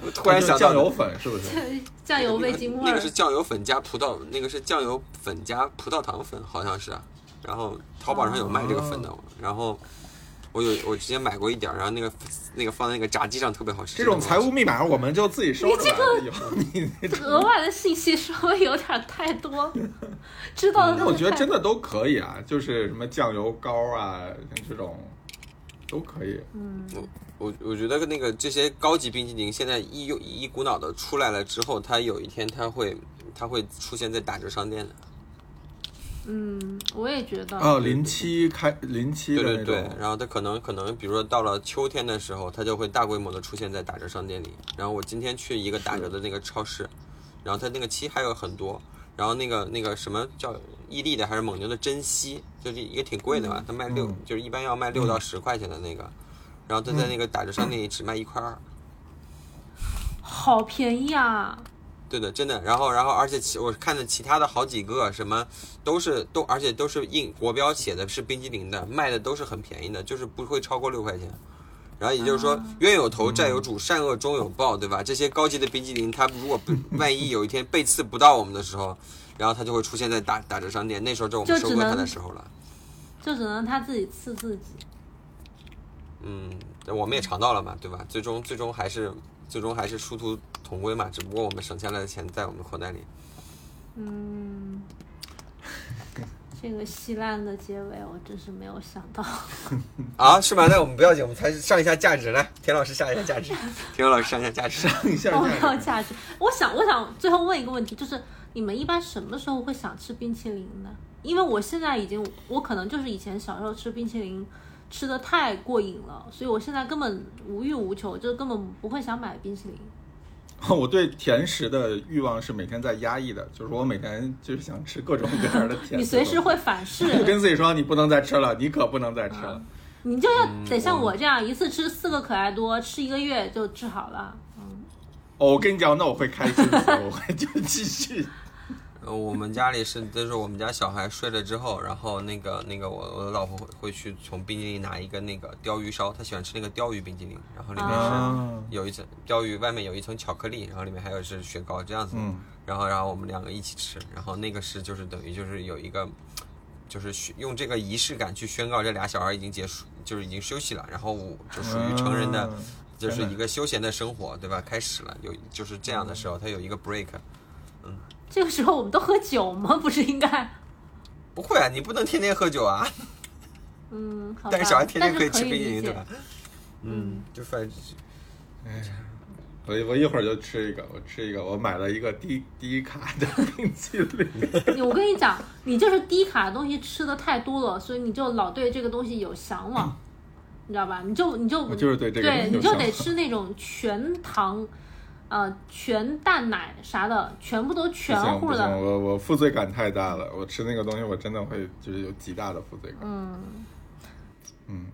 我 突然想到酱油粉是不是？酱油味精那个是，酱油粉加葡萄，那个是酱油粉加葡萄糖粉，好像是啊。然后淘宝上有卖这个粉的，然后我有我之前买过一点儿，然后那个那个放在那个炸鸡上特别好吃。这种财务密码我们就自己收着了。以后你 额外的信息稍微有点太多，知道的那我觉得真的的都可以啊，就是什么酱油膏啊，像这种都可以。我我觉得那个这些高级冰淇淋现在一有一股脑的出来了之后，它有一天它会它会出现在打折商店的。嗯，我也觉得。哦，零七开零七对对对，，然后它可能可能比如说到了秋天的时候，它就会大规模的出现在打折商店里。然后我今天去一个打折的那个超市，然后它那个漆还有很多，然后那个那个什么叫伊利的还是蒙牛的珍稀，就是一个挺贵的嘛，它卖六、嗯就是一般要卖六到十块钱的那个，然后它在嗯那个打折商店里只卖一块二。好便宜啊！对的，真的。然后，然后，而且其我看的其他的好几个什么都是都，而且都是印国标写的是冰激凌的，卖的都是很便宜的，就是不会超过六块钱。然后也就是说，冤有头债有主，善恶终有报，对吧？这些高级的冰激凌，它如果不 万一有一天被刺不到我们的时候，然后它就会出现在打打折商店，那时候就我们收割它的时候了。就只能他自己刺自己。嗯，我们也尝到了嘛，对吧？最终最终还是最终还是殊途同归嘛，只不过我们省下来的钱在我们口袋里。嗯，这个稀烂的结尾，我真是没有想到。啊，是吗？那我们不要紧，我们才上一下价值。来，田老师上一下价值，田老师上一下价值。上一下我没价有价值。我想，我想最后问一个问题，就是你们一般什么时候会想吃冰淇淋呢？因为我现在已经，我可能就是以前小时候吃冰淇淋吃的太过瘾了，所以我现在根本无欲无求，就根本不会想买冰淇淋。我对甜食的欲望是每天在压抑的，就是我每天就是想吃各种各样的甜食。你随时会反我噬，跟自己说，你不能再吃了，你可不能再吃了。你就要得像我这样，一次吃四个可爱多，吃一个月就治好了。嗯，哦，我跟你讲，那我会开心死，我会就继续。呃，我们家里是，就是我们家小孩睡了之后，然后那个那个我我的老婆会会去从冰激凌拿一个那个鲷鱼烧，她喜欢吃那个鲷鱼冰激凌，然后里面是啊，有一层鲷鱼，外面有一层巧克力，然后里面还有是雪糕这样子，嗯然后然后我们两个一起吃，然后那个是就是等于就是有一个。就是用这个仪式感去宣告这俩小孩已经结束，就是已经休息了，然后我就属于成人的，啊就是一个休闲的生活，对吧？开始了，有就是这样的时候，他有一个 break。这个时候我们都喝酒吗？不是应该？不会啊，你不能天天喝酒啊，嗯，好。但是小孩天天可以吃冰淇淋，对吧？嗯，就反正，哎呀我我一会儿就吃一个，我吃一个，我买了一个低低卡的冰淇淋。我跟你讲，你就是低卡的东西吃的太多了，所以你就老对这个东西有向往，你知道吧？你就你就我就是对这个对，你就得吃那种全糖，呃，全蛋奶啥的，全部都全不行不行，乎的。我我负罪感太大了，我吃那个东西我真的会就是有极大的负罪感。嗯，嗯，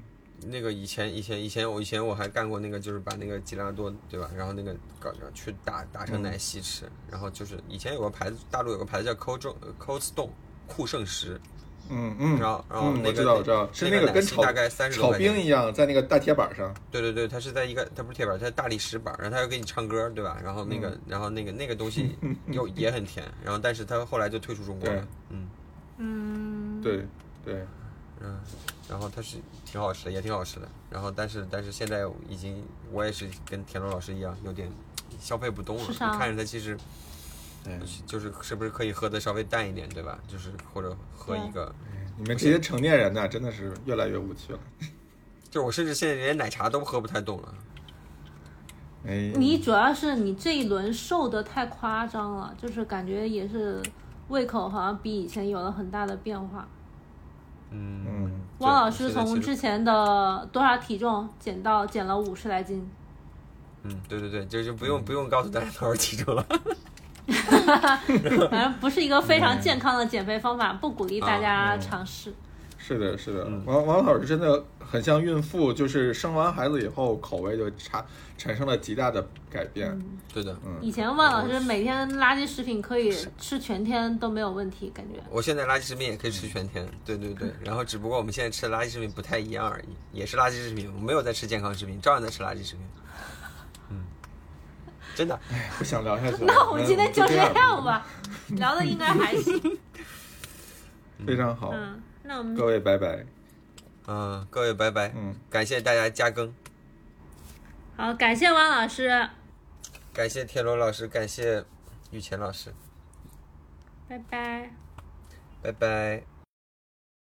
那个以前以前以前我以前我还干过那个，就是把那个吉拉多对吧，然后那个搞去打打成奶昔吃，然后就是以前有个牌子，大陆有个牌子叫 Cold Cold Stone 酷盛石，嗯嗯，然后然后嗯，那个我知道我知道，是那个跟炒大概三十炒冰一样，在那个大铁板上。对对对，它是在一个，它不是铁板，它是大理石板，然后它又给你唱歌，对吧？然后那个，然后那个那个东西 又也很甜，然后但是它后来就退出中国了，嗯嗯，对对，嗯，然后它是挺好吃的，也挺好吃的，然后但是但是现在已经我也是跟田螺老师一样，有点消费不动了，你看着它其实。就是是不是可以喝的稍微淡一点，对吧？就是或者喝一个。你们这些成年人呢，真的是越来越无趣了。就我甚至现在连奶茶都喝不太动了。哎，你主要是你这一轮瘦的太夸张了，就是感觉也是胃口好像比以前有了很大的变化。嗯嗯。汪老师从之前的多少体重减到减了五十来斤。嗯，对对对，就就不用不用告诉大家多少体重了。反正不是一个非常健康的减肥方法，不鼓励大家尝试。是的，是的，王王老师真的很像孕妇，就是生完孩子以后口味就产产生了极大的改变。对的，嗯。以前万老师每天垃圾食品可以吃全天都没有问题，感觉。我现在垃圾食品也可以吃全天，对对对。然后只不过我们现在吃的垃圾食品不太一样而已，也是垃圾食品，我没有在吃健康食品，照样在吃垃圾食品。嗯。真的，哎，不想聊下去了。那我们今天就这样吧，聊的应该还行。非常好。嗯，那我们各位拜拜。嗯，各位拜拜。嗯，感谢大家加更。好，感谢汪老师。感谢天罗老师，感谢雨前老师。拜拜。拜拜。